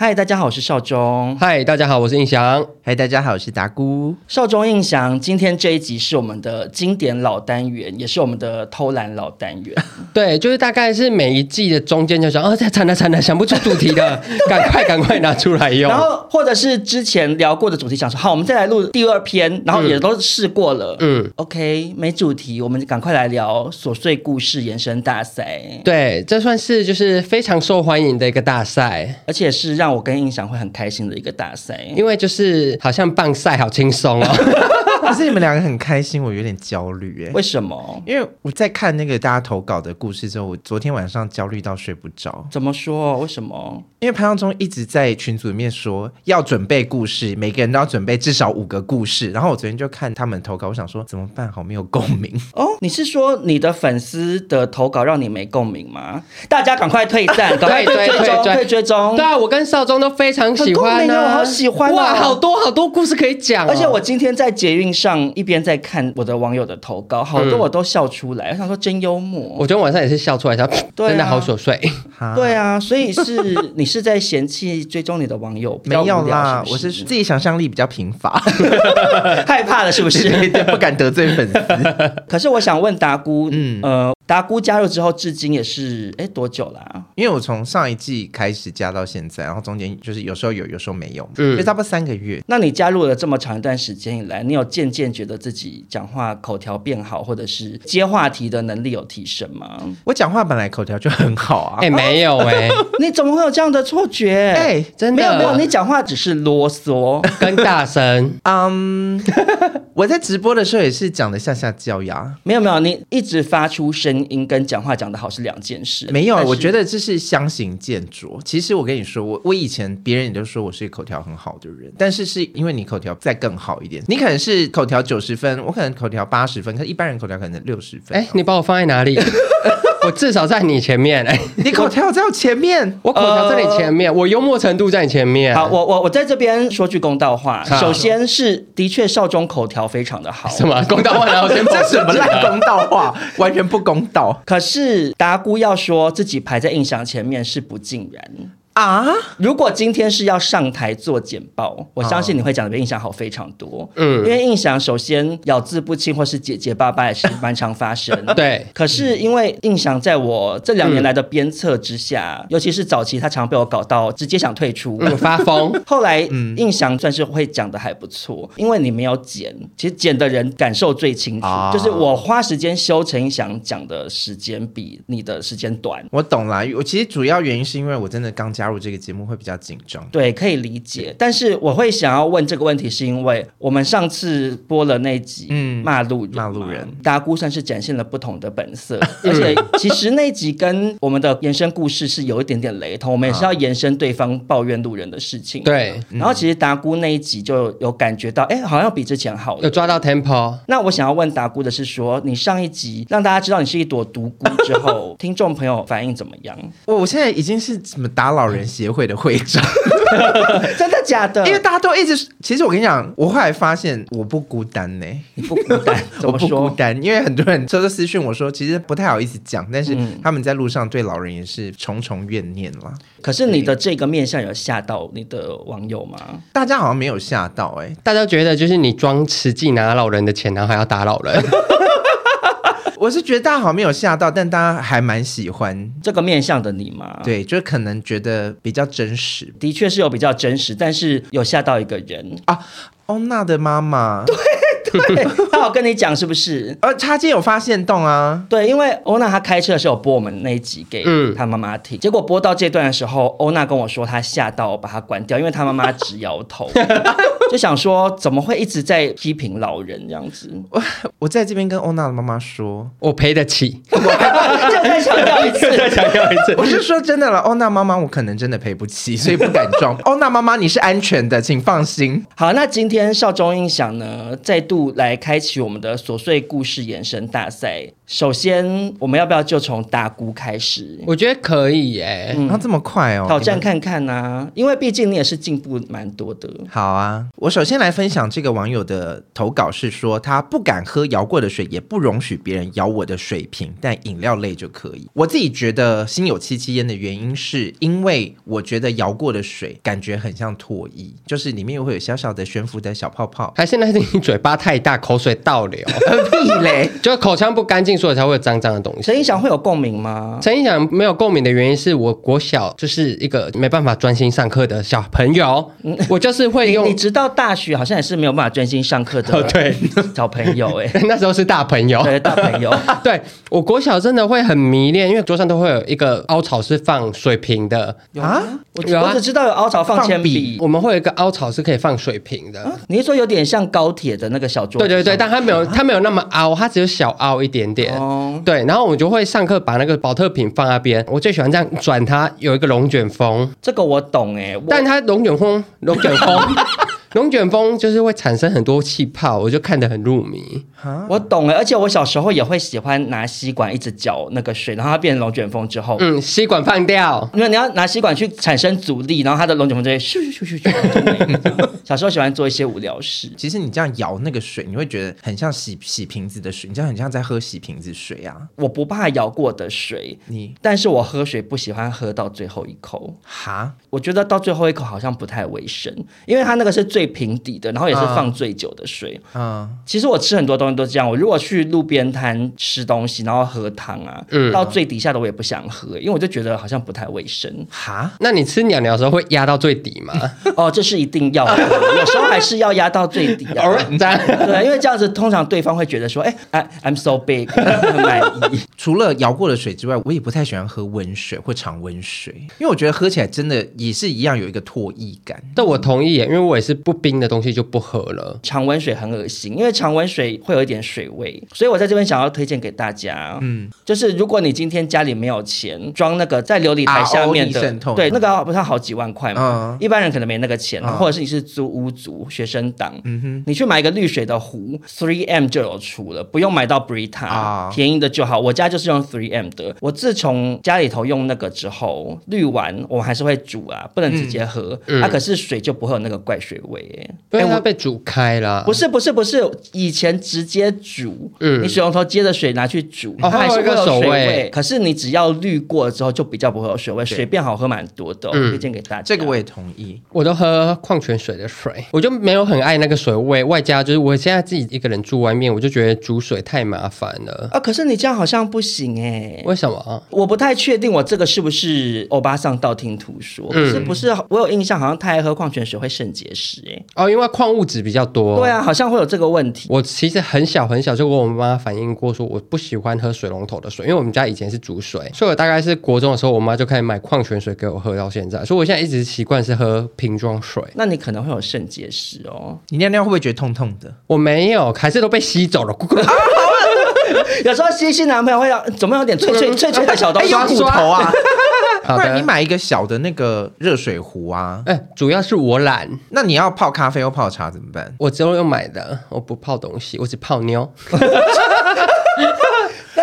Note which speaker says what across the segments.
Speaker 1: 嗨，大家好，我是少中。
Speaker 2: 嗨，大家好，我是印翔。
Speaker 3: 嗨，大家好，我是达姑。
Speaker 1: 少中印翔，今天这一集是我们的经典老单元，也是我们的偷懒老单元。
Speaker 2: 对，就是大概是每一季的中间就想，哦，惨了惨了，想不出主题的，赶快赶快拿出来用。
Speaker 1: 然后或者是之前聊过的主题，想说好，我们再来录第二篇，然后也都试过了。嗯，OK，没主题，我们赶快来聊琐碎故事延伸大赛。
Speaker 2: 对，这算是就是非常受欢迎的一个大赛，
Speaker 1: 而且是让我跟印象会很开心的一个大赛，
Speaker 2: 因为就是好像棒赛好轻松哦。
Speaker 3: 可是你们两个很开心，我有点焦虑哎。
Speaker 1: 为什么？
Speaker 3: 因为我在看那个大家投稿的故事之后，我昨天晚上焦虑到睡不着。
Speaker 1: 怎么说？为什么？
Speaker 3: 因为潘耀忠一直在群组里面说要准备故事，每个人都要准备至少五个故事。然后我昨天就看他们投稿，我想说怎么办？好没有共鸣
Speaker 1: 哦。你是说你的粉丝的投稿让你没共鸣吗？大家赶快退赞，赶快退追踪，退追踪。
Speaker 2: 对啊，我跟少忠都非常喜欢呢、啊，
Speaker 1: 我好喜欢、啊、
Speaker 2: 哇，好多好多故事可以讲、哦。
Speaker 1: 而且我今天在捷运上一边在看我的网友的投稿，好多我都笑出来。嗯、我想说真幽默。
Speaker 2: 我昨天晚上也是笑出来，他、啊、真的好琐碎。
Speaker 1: 对啊，所以是你是在嫌弃追踪你的网友？
Speaker 3: 没有啦，我是自己想象力比较贫乏，
Speaker 1: 害怕了是不是？
Speaker 3: 不敢得罪粉丝。
Speaker 1: 可是我想问达姑，嗯呃。达姑加入之后，至今也是哎多久啦、啊？
Speaker 3: 因为我从上一季开始加到现在，然后中间就是有时候有，有时候没有，嗯，就差不多三个月。
Speaker 1: 那你加入了这么长一段时间以来，你有渐渐觉得自己讲话口条变好，或者是接话题的能力有提升吗？
Speaker 3: 我讲话本来口条就很好啊，
Speaker 2: 哎，没有 哎、欸，
Speaker 1: 你怎么会有这样的错觉？哎，真的没有没有，你讲话只是啰嗦
Speaker 2: 跟大声。
Speaker 3: 嗯，我在直播的时候也是讲的下下叫呀，
Speaker 1: 没有没有，你一直发出声。音跟讲话讲得好是两件事，
Speaker 3: 没有，我觉得这是相形见拙。其实我跟你说，我我以前别人也都说我是一个口条很好的人，但是是因为你口条再更好一点，你可能是口条九十分，我可能口条八十分，可是一般人口条可能六十分。
Speaker 2: 哎，你把我放在哪里？我至少在你前面。哎，
Speaker 3: 你口条在我前面，
Speaker 2: 我口条在你前面，我幽默程度在你前面。
Speaker 1: 好，我我我在这边说句公道话，首先是的确少中口条非常的好。
Speaker 2: 什么公道话？然后先这
Speaker 3: 什么烂公道话？完全不公道。
Speaker 1: 可是达姑要说自己排在印象前面是不尽然。啊！如果今天是要上台做简报，我相信你会讲的比印象好非常多。嗯，因为印象首先咬字不清或是结结巴巴也是蛮常发生。
Speaker 2: 对，
Speaker 1: 可是因为印象在我这两年来的鞭策之下，嗯、尤其是早期他常被我搞到直接想退出、
Speaker 2: 嗯、发疯。
Speaker 1: 后来，嗯，印象算是会讲的还不错，因为你没有剪，其实剪的人感受最清楚。啊、就是我花时间修成印象讲的时间比你的时间短。
Speaker 3: 我懂了，我其实主要原因是因为我真的刚加。加入这个节目会比较紧张，
Speaker 1: 对，可以理解。但是我会想要问这个问题，是因为我们上次播了那集，嗯，骂路人，
Speaker 3: 骂路人，
Speaker 1: 达姑算是展现了不同的本色，而且其实那集跟我们的延伸故事是有一点点雷同，我们也是要延伸对方抱怨路人的事情。
Speaker 2: 对，
Speaker 1: 然后其实达姑那一集就有感觉到，哎，好像比之前好，
Speaker 2: 有抓到 tempo。
Speaker 1: 那我想要问达姑的是说，你上一集让大家知道你是一朵独孤之后，听众朋友反应怎么样？
Speaker 3: 我我现在已经是怎么打扰人。协会的会长，
Speaker 1: 真的假的？
Speaker 3: 因为大家都一直，其实我跟你讲，我后来发现我不孤单呢，
Speaker 1: 你不孤单，
Speaker 3: 我不孤单，因为很多人都是私讯我说，其实不太好意思讲，但是他们在路上对老人也是重重怨念啦。
Speaker 1: 可是你的这个面相有吓到你的网友吗？
Speaker 3: 大家好像没有吓到哎，
Speaker 2: 大家觉得就是你装实际拿老人的钱，然后还要打老人。
Speaker 3: 我是觉得大家好像没有吓到，但大家还蛮喜欢
Speaker 1: 这个面向的你嘛？
Speaker 3: 对，就可能觉得比较真实。
Speaker 1: 的确是有比较真实，但是有吓到一个人
Speaker 3: 啊，欧娜的妈妈。
Speaker 1: 对。对，他有跟你讲是不是？
Speaker 3: 呃，他今天有发现动啊。
Speaker 1: 对，因为欧娜她开车的时候播我们那一集给她妈妈听，嗯、结果播到这段的时候，欧娜跟我说她吓到把它关掉，因为她妈妈直摇头，就想说怎么会一直在批评老人这样子。
Speaker 3: 我我在这边跟欧娜的妈妈说，
Speaker 2: 我赔得起。
Speaker 1: 我再强调一次，
Speaker 2: 再强调一次，
Speaker 3: 我是说真的了，欧娜妈妈，我可能真的赔不起，所以不敢撞。欧娜妈妈，你是安全的，请放心。
Speaker 1: 好，那今天少中音响呢，再度。来开启我们的琐碎故事延伸大赛。首先，我们要不要就从大姑开始？
Speaker 2: 我觉得可以耶，
Speaker 3: 嗯，他这么快哦，
Speaker 1: 挑战看看呐，啊，因为毕竟你也是进步蛮多的。
Speaker 3: 好啊，我首先来分享这个网友的投稿是说，他不敢喝摇过的水，也不容许别人摇我的水瓶，但饮料类就可以。我自己觉得心有戚戚焉的原因，是因为我觉得摇过的水感觉很像唾液，就是里面又会有小小的悬浮的小泡泡。
Speaker 2: 还是那是你嘴巴太大，口水倒流，
Speaker 3: 屁嘞，
Speaker 2: 就口腔不干净。所以才会有脏脏的东西。
Speaker 1: 陈音响会有共鸣吗？
Speaker 2: 陈音响没有共鸣的原因是我国小就是一个没办法专心上课的小朋友，嗯、我就是会用。
Speaker 1: 你直到大学好像也是没有办法专心上课的。
Speaker 2: 哦，对，
Speaker 1: 小朋友哎，
Speaker 2: 那时候是大朋友，
Speaker 1: 对，大朋友。
Speaker 2: 对，我国小真的会很迷恋，因为桌上都会有一个凹槽是放水瓶的
Speaker 1: 啊。我我只知道有凹槽放铅笔，
Speaker 2: 我们会有一个凹槽是可以放水瓶的。啊、
Speaker 1: 你是说有点像高铁的那个小桌？
Speaker 2: 对对对，但它没有，它没有那么凹，它只有小凹一点点。哦，对，然后我就会上课把那个保特瓶放那边，我最喜欢这样转它，有一个龙卷风，
Speaker 1: 这个我懂哎，
Speaker 2: 但它龙卷风，龙卷风。龙卷风就是会产生很多气泡，我就看得很入迷。
Speaker 1: 我懂了，而且我小时候也会喜欢拿吸管一直搅那个水，然后它变成龙卷风之后，
Speaker 2: 嗯，吸管放掉，
Speaker 1: 因为你要拿吸管去产生阻力，然后它的龙卷风就会咻咻咻咻咻。小时候喜欢做一些无聊事。
Speaker 3: 其实你这样摇那个水，你会觉得很像洗洗瓶子的水，你这样很像在喝洗瓶子水啊。
Speaker 1: 我不怕摇过的水，你，但是我喝水不喜欢喝到最后一口。哈，我觉得到最后一口好像不太卫生，因为它那个是最。最平底的，然后也是放最久的水。嗯，其实我吃很多东西都这样。我如果去路边摊吃东西，然后喝汤啊，嗯，到最底下的我也不想喝，因为我就觉得好像不太卫生。
Speaker 2: 哈，那你吃鸟鸟的时候会压到最底吗？
Speaker 1: 哦，这是一定要的，有时候还是要压到最底啊。对，因为这样子通常对方会觉得说，哎，I I'm so big，很满意。
Speaker 3: 除了摇过的水之外，我也不太喜欢喝温水或常温水，因为我觉得喝起来真的也是一样有一个唾液感。
Speaker 2: 但我同意耶，因为我也是。不冰的东西就不喝了。
Speaker 1: 常温水很恶心，因为常温水会有一点水味，所以我在这边想要推荐给大家，嗯，就是如果你今天家里没有钱装那个在琉璃台下面的，对，那个不是好几万块吗？一般人可能没那个钱，或者是你是租屋族、学生党，嗯哼，你去买一个滤水的壶，Three M 就有出了，不用买到 Brita，便宜的就好。我家就是用 Three M 的，我自从家里头用那个之后，滤完我还是会煮啊，不能直接喝，啊，可是水就不会有那个怪水味。
Speaker 2: 因为它被煮开了。
Speaker 1: 不是不是不是，以前直接煮，嗯，你水龙头接着水拿去煮，哦它还是会有水味。可是你只要滤过了之后，就比较不会有水味，水变好喝蛮多的，推荐给大家。
Speaker 3: 这个我也同意，
Speaker 2: 我都喝矿泉水的水，我就没有很爱那个水味。外加就是我现在自己一个人住外面，我就觉得煮水太麻烦了
Speaker 1: 啊。可是你这样好像不行哎，
Speaker 2: 为什么？
Speaker 1: 我不太确定，我这个是不是欧巴桑道听途说？可是不是，我有印象，好像太爱喝矿泉水会肾结石哎。
Speaker 2: 哦，因为矿物质比较多。
Speaker 1: 对啊，好像会有这个问题。
Speaker 2: 我其实很小很小就跟我妈反映过，说我不喜欢喝水龙头的水，因为我们家以前是煮水，所以我大概是国中的时候，我妈就开始买矿泉水给我喝，到现在，所以我现在一直习惯是喝瓶装水。
Speaker 1: 那你可能会有肾结石哦，
Speaker 3: 你尿尿会不会觉得痛痛的？
Speaker 2: 我没有，还是都被吸走了。
Speaker 1: 有时候吸吸男朋友会要，怎么有点脆脆脆脆的小东西？
Speaker 3: 有骨头啊。不然你买一个小的那个热水壶啊！
Speaker 2: 哎，主要是我懒。
Speaker 3: 那你要泡咖啡或泡茶怎么办？
Speaker 2: 我之后又买的，我不泡东西，我只泡妞。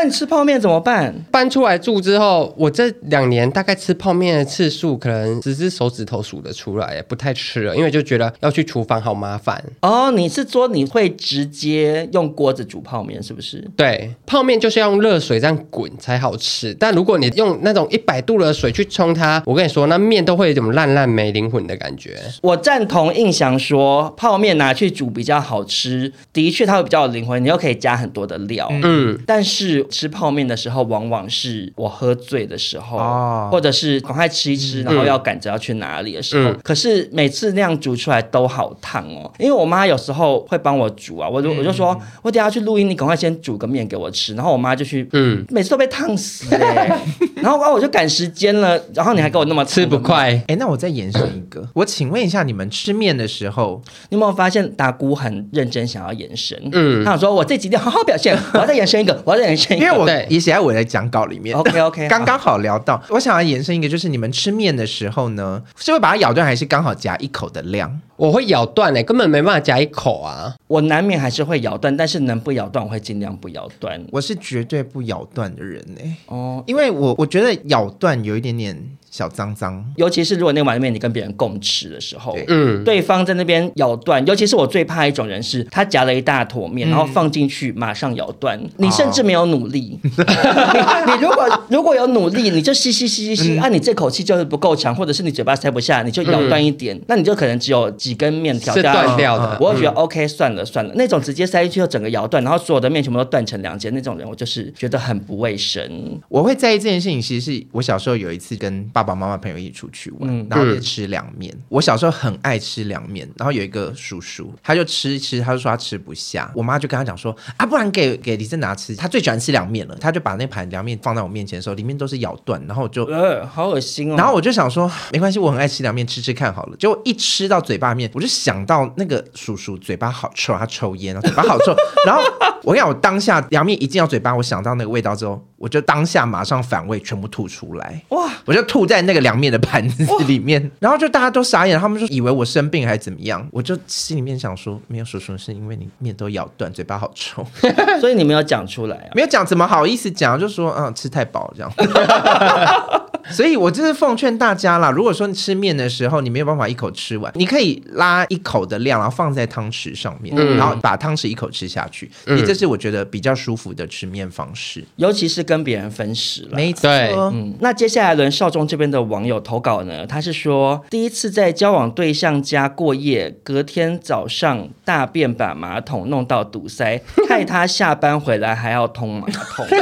Speaker 1: 吃泡面怎么办？
Speaker 2: 搬出来住之后，我这两年大概吃泡面的次数，可能只是手指头数得出来，不太吃了，因为就觉得要去厨房好麻烦。
Speaker 1: 哦，你是说你会直接用锅子煮泡面，是不是？
Speaker 2: 对，泡面就是要用热水这样滚才好吃。但如果你用那种一百度的水去冲它，我跟你说，那面都会有一种烂烂没灵魂的感觉。
Speaker 1: 我赞同印象说，泡面拿去煮比较好吃，的确它会比较有灵魂，你又可以加很多的料。嗯，但是。吃泡面的时候，往往是我喝醉的时候，
Speaker 3: 哦
Speaker 1: 或者是赶快吃一吃，然后要赶着要去哪里的时候。
Speaker 2: 嗯
Speaker 1: 可是每次那样煮出来都好烫哦，因为我妈有时候会帮我煮啊，我就我就说，我等下去录音，你赶快先煮个面给我吃，然后我妈就去，
Speaker 2: 嗯，
Speaker 1: 每次都被烫死哎、然后啊我就赶时间了，然后你还给我那么
Speaker 2: 吃不。快。
Speaker 3: 哎，那我再延伸一个，我请问一下，你们吃面的时候，
Speaker 1: 你有没有发现达姑很认真想要延伸？
Speaker 2: 嗯
Speaker 1: 他想说我这几天好好表现，我要再延伸一个，我要再延伸一个。
Speaker 3: 因为我也写在我的讲稿里面。
Speaker 1: OK OK，
Speaker 3: 刚刚好聊到，我想要延伸一个，就是你们吃面的时候呢，是会把它咬断，还是刚好夹一口的量？
Speaker 2: 我会咬断诶，根本没办法夹一口啊。
Speaker 1: 我难免还是会咬断，但是能不咬断我会尽量不咬断。
Speaker 3: 我是绝对不咬断的人呢、
Speaker 1: 哦，
Speaker 3: 因为我我觉得咬断有一点点小脏脏。
Speaker 1: 尤其是如果那碗面你跟别人共吃的时候，
Speaker 3: 对
Speaker 2: 嗯，
Speaker 1: 对方在那边咬断，尤其是我最怕一种人是，他夹了一大坨面，然后放进去马上咬断，你甚至没有努力。你 你如果如果有努力，你就吸吸吸吸吸，啊，你这口气就是不够强，或者是你嘴巴塞不下，你就咬断一点，那你就可能只有几根面条
Speaker 2: 断
Speaker 1: 掉
Speaker 2: 的。
Speaker 1: 我会觉得 OK，算了算了，那种直接塞进去就整个咬断，然后所有的面全部都断成两截那种人，我就是觉得很不卫生。
Speaker 3: 我会在意这件事情，其实是我小时候有一次跟爸爸妈妈朋友一起出去玩，
Speaker 1: 嗯
Speaker 3: 然后也吃凉面。我小时候很爱吃凉面，然后有一个叔叔，他就吃一吃，他就说他吃不下，我妈就跟他讲说啊，不然给给李正拿吃，他最喜欢吃凉面了，他就把那盘凉面放在我面前的时候，里面都是咬断，然后我就。
Speaker 1: 呃，好恶心哦。
Speaker 3: 然后我就想说，没关系，我很爱吃凉面，吃吃看好了。结果一吃到嘴巴面，我就想到那个叔叔嘴巴好臭，他抽烟，然后嘴巴好臭。然后我跟你讲，我当下凉面一进到嘴巴，我想到那个味道之后，我就当下马上反胃，全部吐出来。
Speaker 1: 哇，
Speaker 3: 我就吐在那个凉面的盘子里面，然后就大家都傻眼，他们就以为我生病还是怎么样。我就心里面想说，没有叔叔，是因为你面都咬断，嘴巴好臭。
Speaker 1: 所以你没有讲出来啊？
Speaker 3: 没有讲，怎么好意思讲？就说嗯，吃太饱这样。所以，我就是奉劝大家啦，如果说你吃面的时候你没有办法一口吃完，你可以拉一口的量，然后放在汤匙上面，
Speaker 2: 嗯
Speaker 3: 然后把汤匙一口吃下去。
Speaker 2: 嗯
Speaker 3: 你这是我觉得比较舒服的吃面方式。
Speaker 1: 尤其是跟别人分食了。
Speaker 3: 没
Speaker 2: 错，
Speaker 1: 嗯，那接下来轮少中这边的网友投稿呢，他是说第一次在交往对象家过夜，隔天早上大便把马桶弄到堵塞，害他下班回来还要通马桶。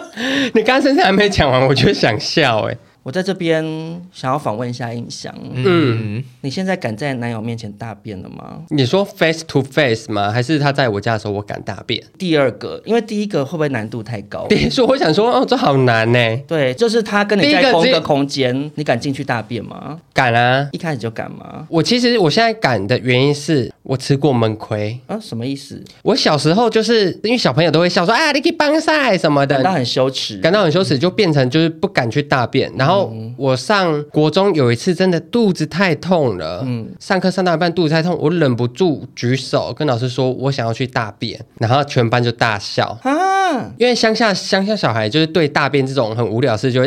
Speaker 2: 你刚刚身上还没讲完，我就想笑哎。
Speaker 1: 我在这边想要访问一下印象，
Speaker 3: 嗯，
Speaker 1: 你现在敢在男友面前大便了吗？
Speaker 2: 你说 face to face 吗？还是他在我家的时候我敢大便？
Speaker 1: 第二个，因为第一个会不会难度太高？
Speaker 2: 别说，我想说哦，这好难呢。
Speaker 1: 对，就是他跟你在同一个空间，你敢进去大便吗？
Speaker 2: 敢啊！
Speaker 1: 一开始就敢吗？
Speaker 2: 我其实我现在敢的原因是我吃过闷亏。
Speaker 1: 啊，什么意思？
Speaker 2: 我小时候就是因为小朋友都会笑说啊，你可以帮赛什么的，
Speaker 1: 感到很羞耻。
Speaker 2: 感到很羞耻，就变成就是不敢去大便。然后我上国中有一次真的肚子太痛了，嗯，上课上到一半肚子太痛，我忍不住举手跟老师说我想要去大便，然后全班就大笑，
Speaker 1: 啊，
Speaker 2: 因为乡下乡下小孩就是对大便这种很无聊的事就会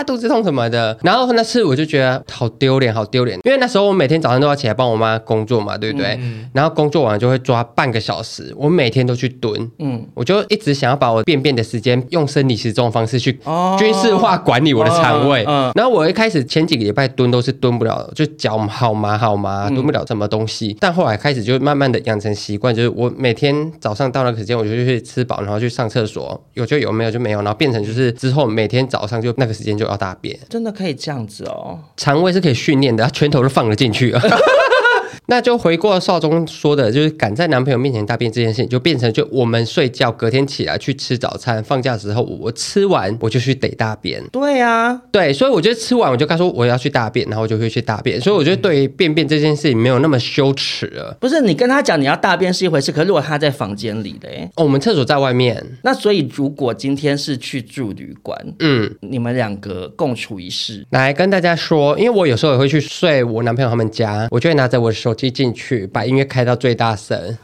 Speaker 2: 啊。肚子痛什么的，然后那次我就觉得好丢脸，好丢脸，因为那时候我每天早上都要起来帮我妈工作嘛，对不对？然后工作完就会抓半个小时，我每天都去蹲，
Speaker 1: 嗯，
Speaker 2: 我就一直想要把我便便的时间用生理时钟的方式去
Speaker 1: 哦
Speaker 2: 军事化管理我的肠胃。然后我一开始前几个礼拜蹲都是蹲不了，就脚好麻好麻，蹲不了什么东西。但后来开始就慢慢的养成习惯，就是我每天早上到那个时间我就去吃饱，然后去上厕所，有就有，没有就没有，然后变成就是之后每天早上就那个时间就要大便。
Speaker 1: 真的可以这样子哦。
Speaker 2: 肠胃是可以训练的，他拳头都放了进去了。那就回过少中说的，就是敢在男朋友面前大便这件事情，就变成就我们睡觉，隔天起来去吃早餐，放假的时候我我吃完我就去得大便。
Speaker 1: 对啊，
Speaker 2: 对，所以我觉得吃完我就跟他说我要去大便，然后我就会去大便。所以我觉得对于便便这件事情没有那么羞耻了。
Speaker 1: 不是你跟他讲你要大便是一回事，可是如果他在房间里的，哎，
Speaker 2: 哦，我们厕所在外面，
Speaker 1: 那所以如果今天是去住旅馆，
Speaker 2: 嗯。
Speaker 1: 你们两个共处一室，
Speaker 2: 来跟大家说，因为我有时候也会去睡我男朋友他们家，我就会拿着我的手机进去，把音乐开到最大声。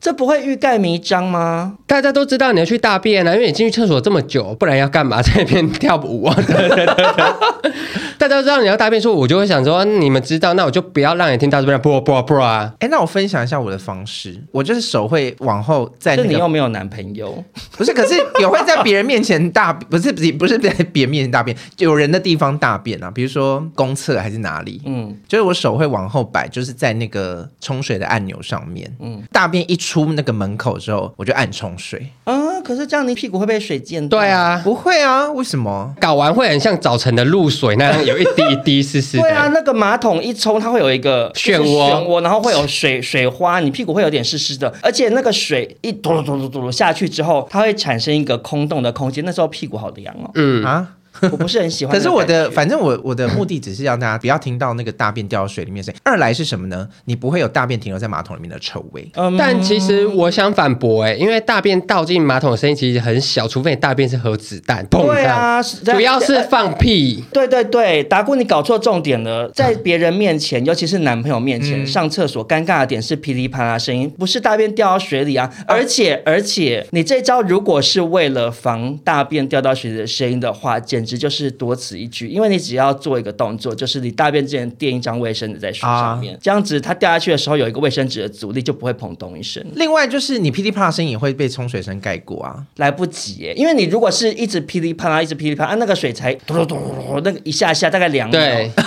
Speaker 1: 这不会欲盖弥彰吗？
Speaker 2: 大家都知道你要去大便啊，因为你进去厕所这么久，不然要干嘛？在那边跳舞啊？对对对对大家都知道你要大便，说我就会想说，你们知道，那我就不要让你听到这边，不不不啊！
Speaker 3: 哎，那我分享一下我的方式，我就是手会往后在、那个，
Speaker 1: 你又没有男朋友，
Speaker 3: 不是？可是也会在别人面前大，不是不是不是在别人面前大便，有人的地方大便啊，比如说公厕还是哪里？嗯，就是我手会往后摆，就是在那个冲水的按钮上面，嗯，大便一出那个门口之后，我就按冲水。
Speaker 1: 啊，可是这样你屁股会被水溅
Speaker 2: 到？对啊，
Speaker 3: 不会啊，为什么？
Speaker 2: 搞完会很像早晨的露水那样，有一滴一滴湿湿的。
Speaker 1: 对啊，那个马桶一冲，它会有一个
Speaker 2: 漩涡，漩涡，
Speaker 1: 然后会有水水花，你屁股会有点湿湿的。而且那个水一嘟噜嘟噜嘟噜下去之后，它会产生一个空洞的空间，那时候屁股好凉哦。
Speaker 3: 嗯啊。
Speaker 1: 我不是很喜欢，
Speaker 3: 可是我的，反正我我的目的只是让大家不要听到那个大便掉到水里面声音。二来是什么呢？你不会有大便停留在马桶里面的臭味。
Speaker 2: 嗯，但其实我想反驳哎、欸，因为大便倒进马桶的声音其实很小，除非你大便是核子弹。
Speaker 1: 对啊，
Speaker 2: 主要是放屁。
Speaker 1: 对对对，达姑你搞错重点了，在别人面前，尤其是男朋友面前、嗯、上厕所，尴尬的点是噼里啪啦声音，不是大便掉到水里啊。而且而且，你这招如果是为了防大便掉到水里的声音的话，简直就是多此一举，因为你只要做一个动作，就是你大便之前垫一张卫生纸在水上面，啊、这样子它掉下去的时候有一个卫生纸的阻力，就不会砰咚一声。
Speaker 3: 另外就是你噼里啪啦声音也会被冲水声盖过啊，
Speaker 1: 来不及耶，因为你如果是一直噼里啪啦，一直噼里啪啦，那个水才嘟嘟嘟嘟，那个一下下大概两秒。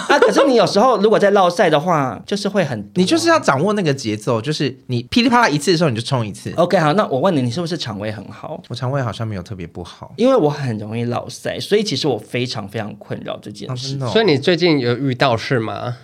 Speaker 2: 对
Speaker 1: 啊，可是你有时候如果在落赛的话，就是会很，
Speaker 3: 你就是要掌握那个节奏，就是你噼里啪啦一次的时候你就冲一次。
Speaker 1: OK，好，那我问你，你是不是肠胃很好？
Speaker 3: 我肠胃好像没有特别不好，
Speaker 1: 因为我很容易落赛，所以其实我非常非常困扰这件事。
Speaker 2: 所以你最近有遇到是吗？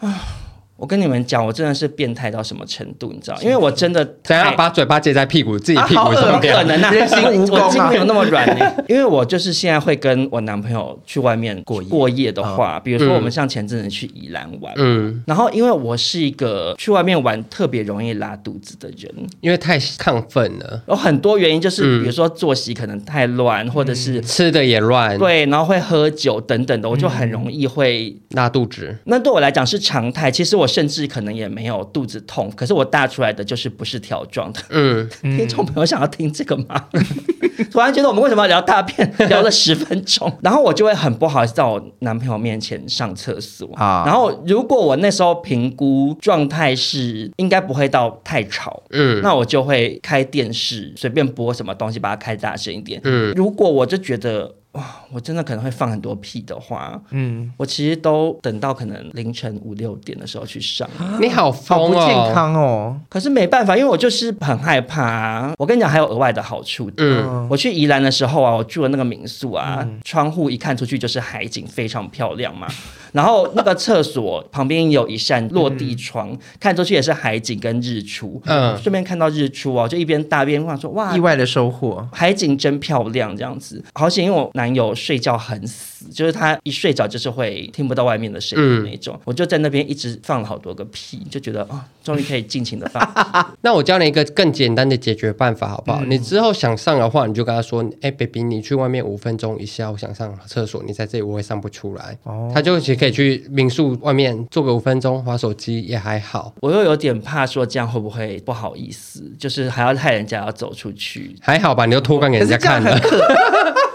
Speaker 1: 啊。我跟你们讲，我真的是变态到什么程度，你知道？因为我真的
Speaker 2: 想要把嘴巴接在屁股，自己屁股上
Speaker 1: 可能啊！我筋 没有那么软。因为我就是现在会跟我男朋友去外面过过夜的话，比如说我们像前阵子去宜兰玩，嗯，然后因为我是一个去外面玩特别容易拉肚子的人，
Speaker 2: 因为太亢奋了，
Speaker 1: 有很多原因，就是比如说作息可能太乱，或者是
Speaker 2: 吃的也乱，
Speaker 1: 对，然后会喝酒等等的，我就很容易会
Speaker 2: 拉肚子。那
Speaker 1: 对我来讲是常态。其实我。甚至可能也没有肚子痛，可是我大出来的就是不是条状的。嗯，听众朋友想要听这个吗？突然觉得我们为什么要聊大便，聊了十分钟，然后我就会很不好意思在我男朋友面前上厕所啊。然后如果我那时候评估状态是应该不会到太吵，嗯，那我就会开电视随便播什么东西，把它开大声一点。嗯，如果我就觉得。哇，我真的可能会放很多屁的话，嗯，我其实都等到可能凌晨五六点的时候去上。
Speaker 2: 你好疯哦，
Speaker 3: 不健康哦。
Speaker 1: 可是没办法，因为我就是很害怕啊。我跟你讲，还有额外的好处。嗯，我去宜兰的时候啊，我住的那个民宿啊，嗯、窗户一看出去就是海景，非常漂亮嘛。然后那个厕所旁边有一扇落地窗，嗯、看出去也是海景跟日出。嗯，顺便看到日出啊，就一边大便，话说哇，
Speaker 3: 意外的收获，
Speaker 1: 海景真漂亮，这样子。好险，因为我男友睡觉很死，就是他一睡着就是会听不到外面的声音那种。嗯、我就在那边一直放了好多个屁，就觉得啊，终于可以尽情的放。
Speaker 2: 那我教你一个更简单的解决办法，好不好？嗯、你之后想上的话，你就跟他说：“哎、欸、，baby，你去外面五分钟一下，我想上厕所，你在这里我会上不出来。”哦，他就可以去民宿外面坐个五分钟，滑手机也还好。
Speaker 1: 我又有点怕说这样会不会不好意思，就是还要害人家要走出去。
Speaker 2: 还好吧，你都脱光给人家 看了。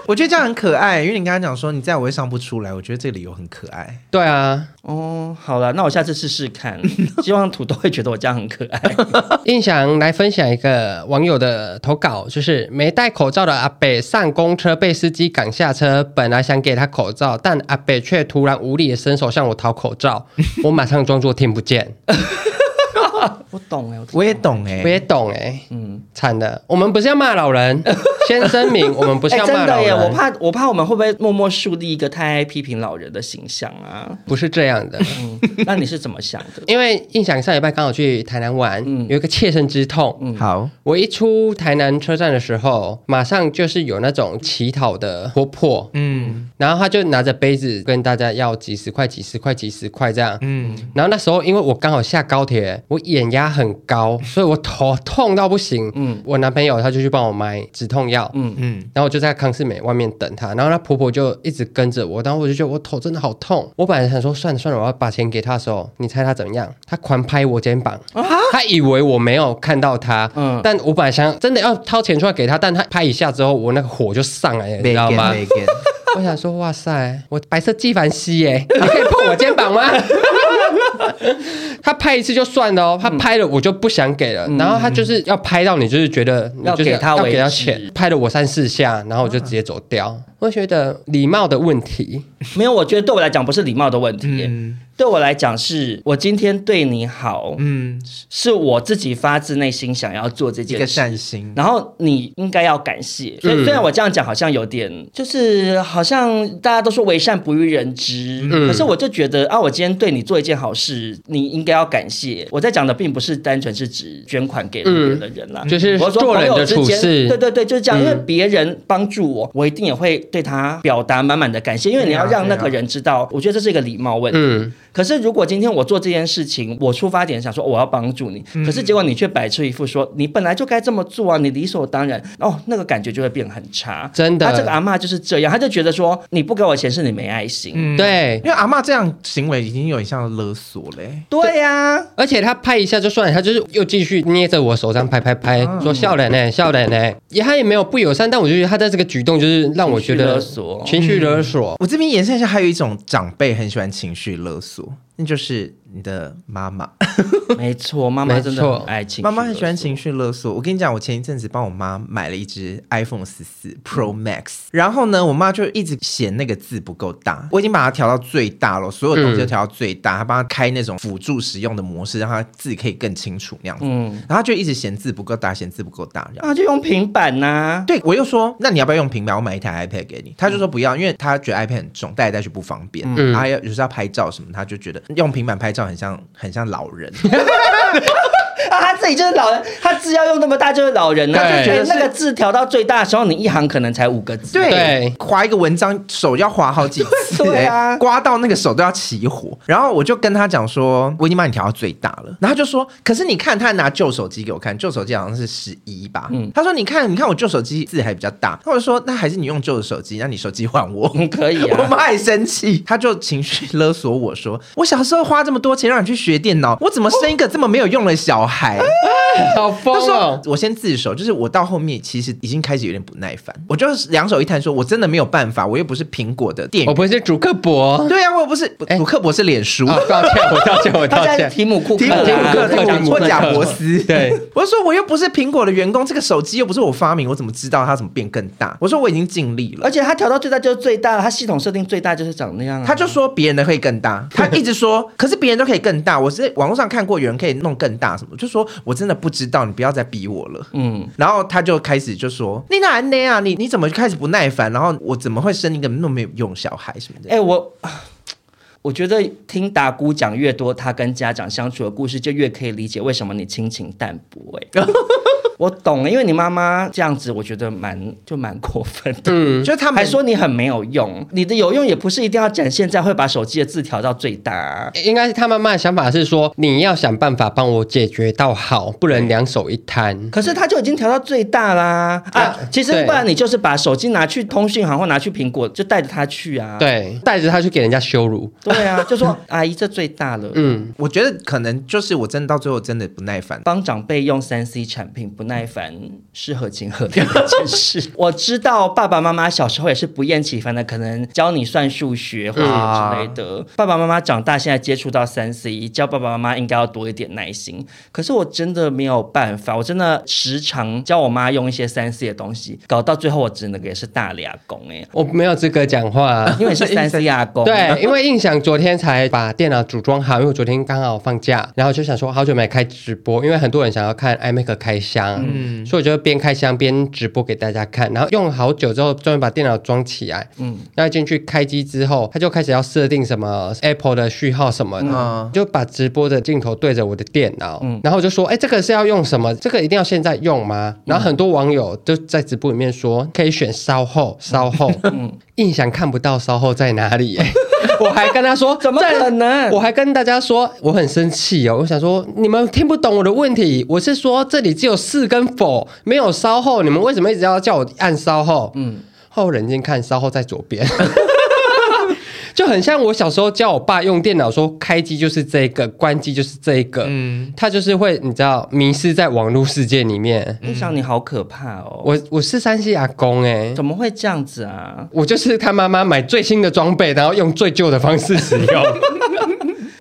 Speaker 3: 我觉得这样很可爱，因为你刚刚讲说你在我会上不出来，我觉得这个理由很可爱。
Speaker 2: 对啊，
Speaker 1: 哦，好了，那我下次试试看，希望土豆会觉得我这样很可爱。
Speaker 2: 印象来分享一个网友的投稿，就是没戴口罩的阿北上公车被司机赶下车，本来想给他口罩，但阿北却突然无理的伸手向我讨口罩，我马上装作听不见。
Speaker 1: 我懂哎，
Speaker 3: 我也懂哎，
Speaker 2: 我也懂哎，嗯，惨的，我们不是要骂老人，先声明，我们不是要骂老人。
Speaker 1: 我怕，我怕我们会不会默默树立一个太爱批评老人的形象啊？
Speaker 2: 不是这样的，
Speaker 1: 嗯，那你是怎么想的？
Speaker 2: 因为印象上礼拜刚好去台南玩，嗯，有一个切身之痛。
Speaker 3: 嗯，好，
Speaker 2: 我一出台南车站的时候，马上就是有那种乞讨的婆婆，嗯，然后他就拿着杯子跟大家要几十块、几十块、几十块这样，嗯，然后那时候因为我刚好下高铁，我眼压。他很高，所以我头痛到不行。嗯，我男朋友他就去帮我买止痛药。嗯嗯，然后我就在康世美外面等他，然后他婆婆就一直跟着我，然后我就觉得我头真的好痛。我本来想说算了算了，我要把钱给他的时候，你猜他怎么样？他狂拍我肩膀，啊、他以为我没有看到他。嗯，但我本来想真的要掏钱出来给他，但他拍一下之后，我那个火就上来了，你知道吗？我想说，哇塞，我白色纪梵希耶，你可以碰我肩膀吗？他拍一次就算了哦，他拍了我就不想给了，嗯、然后他就是要拍到你，就是觉得你就是
Speaker 1: 要给他
Speaker 2: 要给他钱，拍了我三四下，然后我就直接走掉。啊、我觉得礼貌的问题。
Speaker 1: 没有，我觉得对我来讲不是礼貌的问题。嗯对我来讲，是我今天对你好，嗯，是我自己发自内心想要做这件事，一个
Speaker 3: 善心，然
Speaker 1: 后你应该要感谢。所以虽然我这样讲好像有点，就是好像大家都说为善不欲人知，嗯，可是我就觉得啊，我今天对你做一件好事，你应该要感谢。我在讲的并不是单纯是指捐款给别的人啦，
Speaker 2: 嗯，就是我说做人的处事，
Speaker 1: 对对对，就是这样。因为别人帮助我，我一定也会对他表达满满的感谢，因为你要让那个人知道，我觉得这是一个礼貌问题。嗯可是，如果今天我做这件事情，我出发点想说我要帮助你，嗯、可是结果你却摆出一副说你本来就该这么做啊，你理所当然哦，那个感觉就会变很差。
Speaker 2: 真的，
Speaker 1: 他这个阿嬷就是这样，他就觉得说你不给我钱是你没爱心。
Speaker 2: 嗯、对，
Speaker 3: 因为阿嬷这样行为已经有点像勒索嘞。
Speaker 1: 对呀、啊，
Speaker 2: 而且他拍一下就算了，他就是又继续捏着我手上拍拍拍，嗯、说笑脸呢，笑脸呢，也他也没有不友善，但我就觉得他的这个举动就是让我觉得情绪勒索。情绪勒索。
Speaker 3: 嗯、我这边延伸一下，还有一种长辈很喜欢情绪勒索。isso. 那就是。你的妈妈，
Speaker 1: 没错，妈妈真的很爱情，
Speaker 3: 妈妈很喜欢情绪勒索。我跟你讲，我前一阵子帮我妈买了一只 iPhone 十四 Pro Max，然后呢，我妈就一直嫌那个字不够大。我已经把它调到最大了，所有东西都调到最大，她帮她开那种辅助使用的模式，让她字可以更清楚那样子。嗯，然后她就一直嫌字不够大，嫌字不够大，
Speaker 1: 然后就用平板呐、啊。
Speaker 3: 对，我又说，那你要不要用平板？我买一台 iPad 给你。她就说不要，因为她觉得 iPad 很重，带来带去不方便。嗯，然后要有时候要拍照什么，她就觉得用平板拍照很像很像。老人。
Speaker 1: 啊，他自己就是老人，他字要用那么大就是老人，他就觉得那个字调到最大的时候，你一行可能才五个字。
Speaker 3: 对，划一个文章手要划好几次，对啊，刮到那个手都要起火。然后我就跟他讲说，我已经把你调到最大了。然后他就说，可是你看，他拿旧手机给我看，旧手机好像是十一吧。嗯，他说你看，你看我旧手机字还比较大。他就说，那还是你用旧的手机，那你手机换我，
Speaker 1: 可以啊。
Speaker 3: 我妈也生气，他就情绪勒索我说，我小时候花这么多钱让你去学电脑，我怎么生一个这么没有用的小孩？海，
Speaker 2: 好疯哦！
Speaker 3: 我先自首，就是我到后面其实已经开始有点不耐烦，我就两手一摊说：“我真的没有办法，我又不是苹果的店员，
Speaker 2: 我不是主客博。”对
Speaker 3: 啊，我又不是主客博是脸书。
Speaker 2: 抱歉，我道歉，我道歉。
Speaker 1: 提姆库克，
Speaker 3: 提姆库克，或贾博斯。
Speaker 2: 对，
Speaker 3: 我就说我又不是苹果的员工，这个手机又不是我发明，我怎么知道它怎么变更大？我说我已经尽力了，
Speaker 1: 而且它调到最大就是最大了，它系统设定最大就是长那样。
Speaker 3: 他就说别人的可以更大，他一直说，可是别人都可以更大。我是网络上看过有人可以弄更大什么，就说我真的。不知道，你不要再逼我了。嗯，然后他就开始就说：“你哪那啊？你你怎么开始不耐烦？然后我怎么会生一个那么没有用小孩什么的？”
Speaker 1: 哎、欸，我我觉得听达姑讲越多，他跟家长相处的故事，就越可以理解为什么你亲情淡薄、欸。哎。我懂了，因为你妈妈这样子，我觉得蛮就蛮过分的。嗯，就他们还说你很没有用，你的有用也不是一定要展现在会把手机的字调到最大啊。
Speaker 2: 应该是他妈妈的想法是说，你要想办法帮我解决到好，不能两手一摊。
Speaker 1: 可是他就已经调到最大啦啊！其实不然你就是把手机拿去通讯行或拿去苹果，就带着他去啊。
Speaker 2: 对，带着他去给人家羞辱。
Speaker 1: 对啊，就说阿姨这最大了。
Speaker 3: 嗯，我觉得可能就是我真的到最后真的不耐烦，
Speaker 1: 帮长辈用三 C 产品不耐烦是合情合理的一件事。我知道爸爸妈妈小时候也是不厌其烦的，可能教你算数学或者之类的。嗯、爸爸妈妈长大现在接触到三 C，教爸爸妈妈应该要多一点耐心。可是我真的没有办法，我真的时常教我妈用一些三 C 的东西，搞到最后我只能给是大俩公哎，
Speaker 2: 我没有资格讲话，
Speaker 1: 因为是三 C 阿公。
Speaker 2: 对，因为印象昨天才把电脑组装好，因为我昨天刚好放假，然后就想说好久没开直播，因为很多人想要看 iMac 开箱，嗯。所以我就边开箱边直播给大家看，然后用好久之后，终于把电脑装起来。嗯，那进去开机之后，他就开始要设定什么 Apple 的序号什么的，嗯、就把直播的镜头对着我的电脑，嗯、然后我就说：“哎，这个是要用什么？这个一定要现在用吗？”然后很多网友就在直播里面说：“可以选稍后，稍后。”嗯，印象看不到稍后在哪里、欸。我还跟他说
Speaker 1: 怎么可能？
Speaker 2: 我还跟大家说我很生气哦，我想说你们听不懂我的问题，我是说这里只有是跟否，没有稍后，你们为什么一直要叫我按稍后？嗯，后冷静看稍后在左边。就很像我小时候教我爸用电脑，说开机就是这个，关机就是这个。嗯，他就是会你知道迷失在网络世界里面。
Speaker 1: 我想你好可怕哦！
Speaker 2: 我我是山西阿公哎、欸，
Speaker 1: 怎么会这样子啊？
Speaker 2: 我就是他妈妈买最新的装备，然后用最旧的方式使用。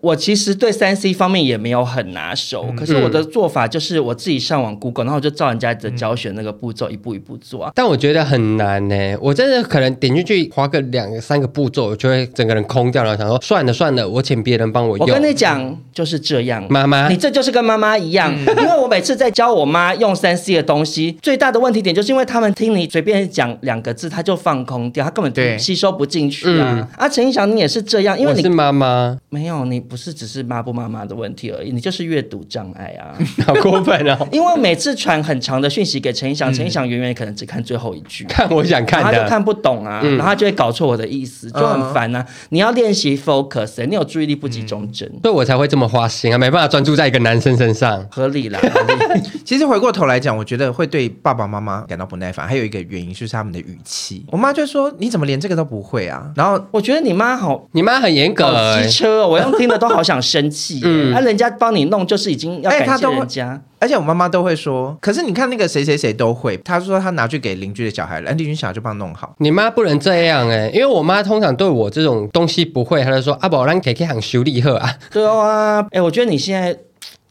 Speaker 1: 我其实对三 C 方面也没有很拿手，嗯、可是我的做法就是我自己上网 Google，然后我就照人家的教学那个步骤一步一步做啊。
Speaker 2: 但我觉得很难呢、欸，我真的可能点进去花个两个三个步骤，我就会整个人空掉了，想说算了算了，我请别人帮我用。
Speaker 1: 我跟你讲就是这样，
Speaker 2: 妈妈，
Speaker 1: 你这就是跟妈妈一样，嗯、因为我每次在教我妈用三 C 的东西，最大的问题点就是因为他们听你随便讲两个字，他就放空掉，他根本就吸收不进去啊。嗯、啊，陈胤翔你也是这样，因为你
Speaker 2: 是妈妈，
Speaker 1: 没有你不是只是妈不。妈妈的问题而已，你就是阅读障碍啊，
Speaker 2: 好过分哦！
Speaker 1: 因为每次传很长的讯息给陈胤翔，陈胤翔远远可能只看最后一句，
Speaker 2: 看我想看的，
Speaker 1: 他就看不懂啊，嗯、然后他就会搞错我的意思，就很烦啊。你要练习 focus，、欸、你有注意力不集中症，
Speaker 2: 所以我才会这么花心啊，没办法专注在一个男生身上，
Speaker 1: 合理啦。理
Speaker 3: 其实回过头来讲，我觉得会对爸爸妈妈感到不耐烦，还有一个原因就是他们的语气。我妈就说：“你怎么连这个都不会啊？”然后
Speaker 1: 我觉得你妈好，
Speaker 2: 你妈很严格、欸，机
Speaker 1: 车，我用听的都好想生气、欸。嗯，啊，人家。帮你弄，就是已经要感谢人家。
Speaker 3: 而且我妈妈都会说，可是你看那个谁谁谁都会，她说她拿去给邻居的小孩了，邻居小孩就帮弄好。
Speaker 2: 你妈不能这样哎、欸，因为我妈通常对我这种东西不会，她就说阿宝让 K K 行修理好啊。
Speaker 1: 对啊，哎、欸，我觉得你现在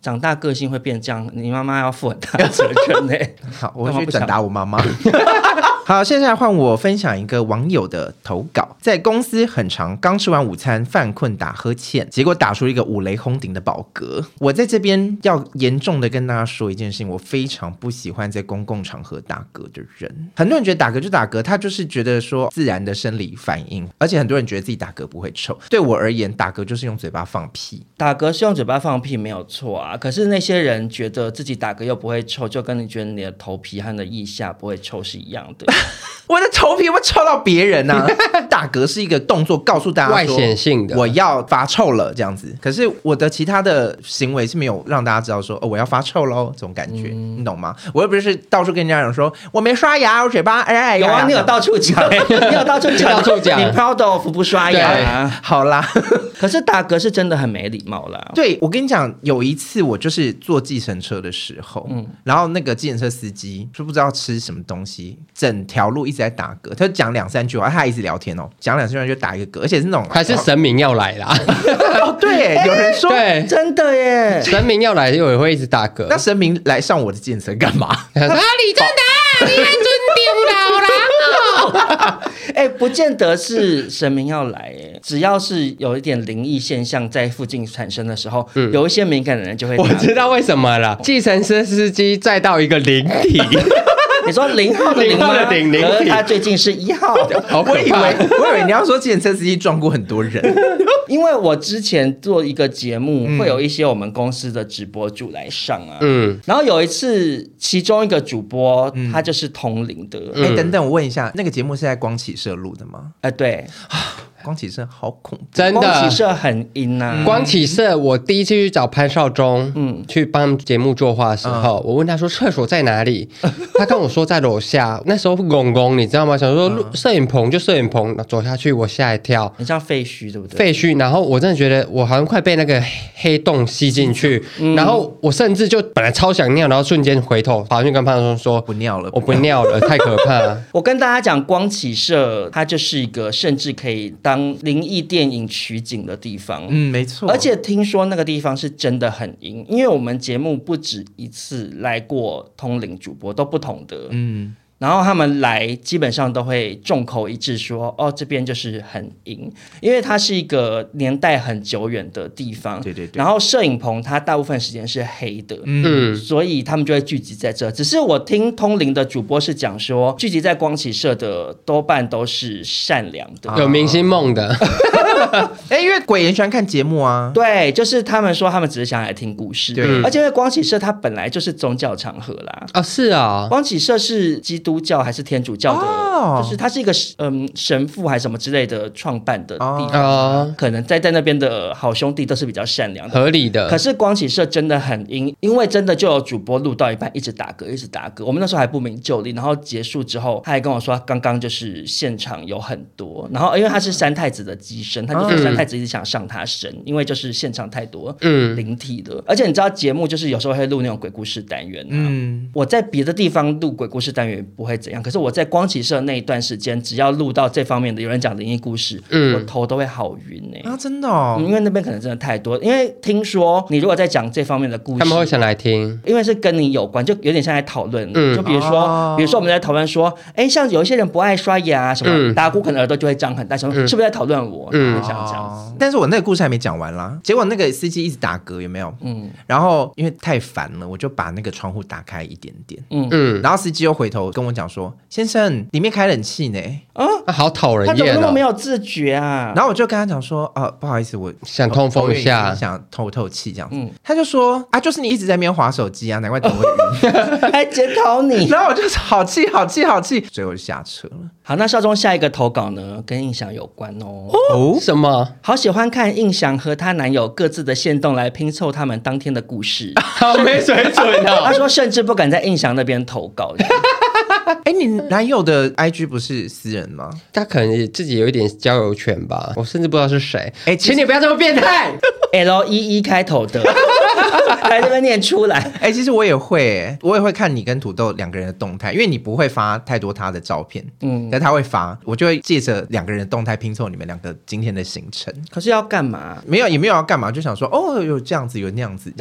Speaker 1: 长大个性会变这样，你妈妈要负很大的责任呢、欸。
Speaker 3: 好，我会去转达我妈妈。好，现在换我分享一个网友的投稿。在公司很常，刚吃完午餐，犯困打呵欠，结果打出一个五雷轰顶的饱嗝。我在这边要严重的跟大家说一件事情，我非常不喜欢在公共场合打嗝的人。很多人觉得打嗝就打嗝，他就是觉得说自然的生理反应，而且很多人觉得自己打嗝不会臭。对我而言，打嗝就是用嘴巴放屁。
Speaker 1: 打嗝是用嘴巴放屁没有错啊，可是那些人觉得自己打嗝又不会臭，就跟你觉得你的头皮和你的腋下不会臭是一样的。
Speaker 3: 我的头皮会臭到别人呐、啊！打嗝是一个动作，告诉大家
Speaker 2: 外显性的，
Speaker 3: 我要发臭了这样子。可是我的其他的行为是没有让大家知道说哦，我要发臭喽这种感觉，嗯、你懂吗？我又不是到处跟人家讲说我没刷牙，我嘴巴哎哎，
Speaker 1: 有啊，你有到处讲，你有到处讲，到处讲，你 proud of 不刷牙，
Speaker 3: 好啦。
Speaker 1: 可是打嗝是真的很没礼貌啦。
Speaker 3: 对，我跟你讲，有一次我就是坐计程车的时候，嗯，然后那个计程车司机就不知道吃什么东西，整条路一直在打嗝，他就讲两三句话，他还一直聊天哦，讲两三句话就打一个嗝，而且是那种
Speaker 2: 还是神明要来啦。
Speaker 3: 哦，对，有人说
Speaker 2: 对，
Speaker 1: 真的耶，
Speaker 2: 神明要来，又也会一直打嗝。
Speaker 3: 那神明来上我的计程车干嘛？啊，
Speaker 2: 李正达，了。
Speaker 1: 哎，不见得是神明要来，哎，只要是有一点灵异现象在附近产生的时候，嗯，有一些敏感的人就会。
Speaker 2: 我知道为什么了，计程车司机载到一个灵体。
Speaker 1: 你说 零号的零吗？零零他最近是一号，
Speaker 3: 好。我以为我以为你要说计程车司机撞过很多人，
Speaker 1: 因为我之前做一个节目，会有一些我们公司的直播主来上啊，嗯，然后有一次，其中一个主播他就是通灵的。
Speaker 3: 哎，等等，我问一下，那个节目是在光启社录的吗？
Speaker 1: 哎，对。
Speaker 3: 光启社好恐怖，
Speaker 2: 真的。
Speaker 1: 光启社很阴呐、啊。
Speaker 2: 光启社，我第一次去找潘少忠，嗯，去帮节目作画的时候，嗯、我问他说厕所在哪里，他跟我说在楼下。那时候公公，你知道吗？想说摄影棚就摄影棚，走下去我吓一跳，
Speaker 1: 你知道废墟，对不对？
Speaker 2: 废墟。然后我真的觉得我好像快被那个黑洞吸进去，嗯、然后我甚至就本来超想尿，然后瞬间回头跑去跟潘少忠说
Speaker 3: 不尿了，
Speaker 2: 我不尿了，太可怕。
Speaker 1: 我跟大家讲，光启社它就是一个甚至可以当灵异电影取景的地方，
Speaker 3: 嗯，没错。
Speaker 1: 而且听说那个地方是真的很阴，因为我们节目不止一次来过通灵主播，都不同的，嗯。然后他们来基本上都会众口一致说：“哦，这边就是很阴，因为它是一个年代很久远的地方。”对对对。然后摄影棚它大部分时间是黑的，嗯，所以他们就会聚集在这。只是我听通灵的主播是讲说，聚集在光启社的多半都是善良的，
Speaker 2: 有明星梦的。
Speaker 3: 哎，因为鬼也喜欢看节目啊。
Speaker 1: 对，就是他们说他们只是想来听故事。对，而且因为光启社它本来就是宗教场合啦。
Speaker 2: 啊，是啊，
Speaker 1: 光启社是基督。教还是天主教的，oh. 就是它是一个嗯神父还是什么之类的创办的地方，oh. 可能在在那边的好兄弟都是比较善良的，
Speaker 2: 合理的。
Speaker 1: 可是光启社真的很阴，因为真的就有主播录到一半一直打嗝，一直打嗝。我们那时候还不明就里，然后结束之后，他还跟我说刚刚就是现场有很多，然后因为他是三太子的机身，他三太子一直想上他身，因为就是现场太多嗯。灵体了，而且你知道节目就是有时候会录那种鬼故事单元，嗯，我在别的地方录鬼故事单元不会怎样，可是我在光启社那一段时间，只要录到这方面的有人讲灵异故事，嗯，我头都会好晕呢
Speaker 3: 啊，真的哦，
Speaker 1: 因为那边可能真的太多，因为听说你如果在讲这方面的故事，
Speaker 2: 他们会想来听，
Speaker 1: 因为是跟你有关，就有点像在讨论，嗯，就比如说，比如说我们在讨论说，哎，像有一些人不爱刷牙什么，大家可能耳朵就会张很大，想说是不是在讨论我，嗯，像这样子，
Speaker 3: 但是我那个故事还没讲完啦，结果那个司机一直打嗝，有没有？嗯，然后因为太烦了，我就把那个窗户打开一点点，嗯。嗯，然后司机又回头跟我讲说，先生，里面开冷气呢，
Speaker 1: 啊，
Speaker 2: 好讨人厌，他
Speaker 1: 怎么那么没有自觉啊？
Speaker 3: 然后我就跟他讲说，哦，不好意思，我
Speaker 2: 想通风一下，
Speaker 3: 想透透气这样子，他就说，啊，就是你一直在那边划手机啊，难怪头会晕，
Speaker 1: 还检讨你，
Speaker 3: 然后我就好气，好气，好气，最后就下车了。
Speaker 1: 好，那少中下一个投稿呢，跟印象有关哦。
Speaker 2: 哦，什么？
Speaker 1: 好喜欢看印象和她男友各自的线动来拼凑他们当天的故事，
Speaker 2: 好没水准哦。
Speaker 1: 他说甚至不敢在印象那边投稿。
Speaker 3: 哎，你男友的 IG 不是私人吗？
Speaker 2: 他可能自己有一点交友权吧，我甚至不知道是谁。哎，请你不要这么变态。
Speaker 1: L E E 开头的，来这边念出来。
Speaker 3: 哎，其实我也会，我也会看你跟土豆两个人的动态，因为你不会发太多他的照片，嗯，但他会发，我就会借着两个人的动态拼凑你们两个今天的行程。
Speaker 1: 可是要干嘛？
Speaker 3: 没有，也没有要干嘛，就想说，哦，有这样子，有那样子。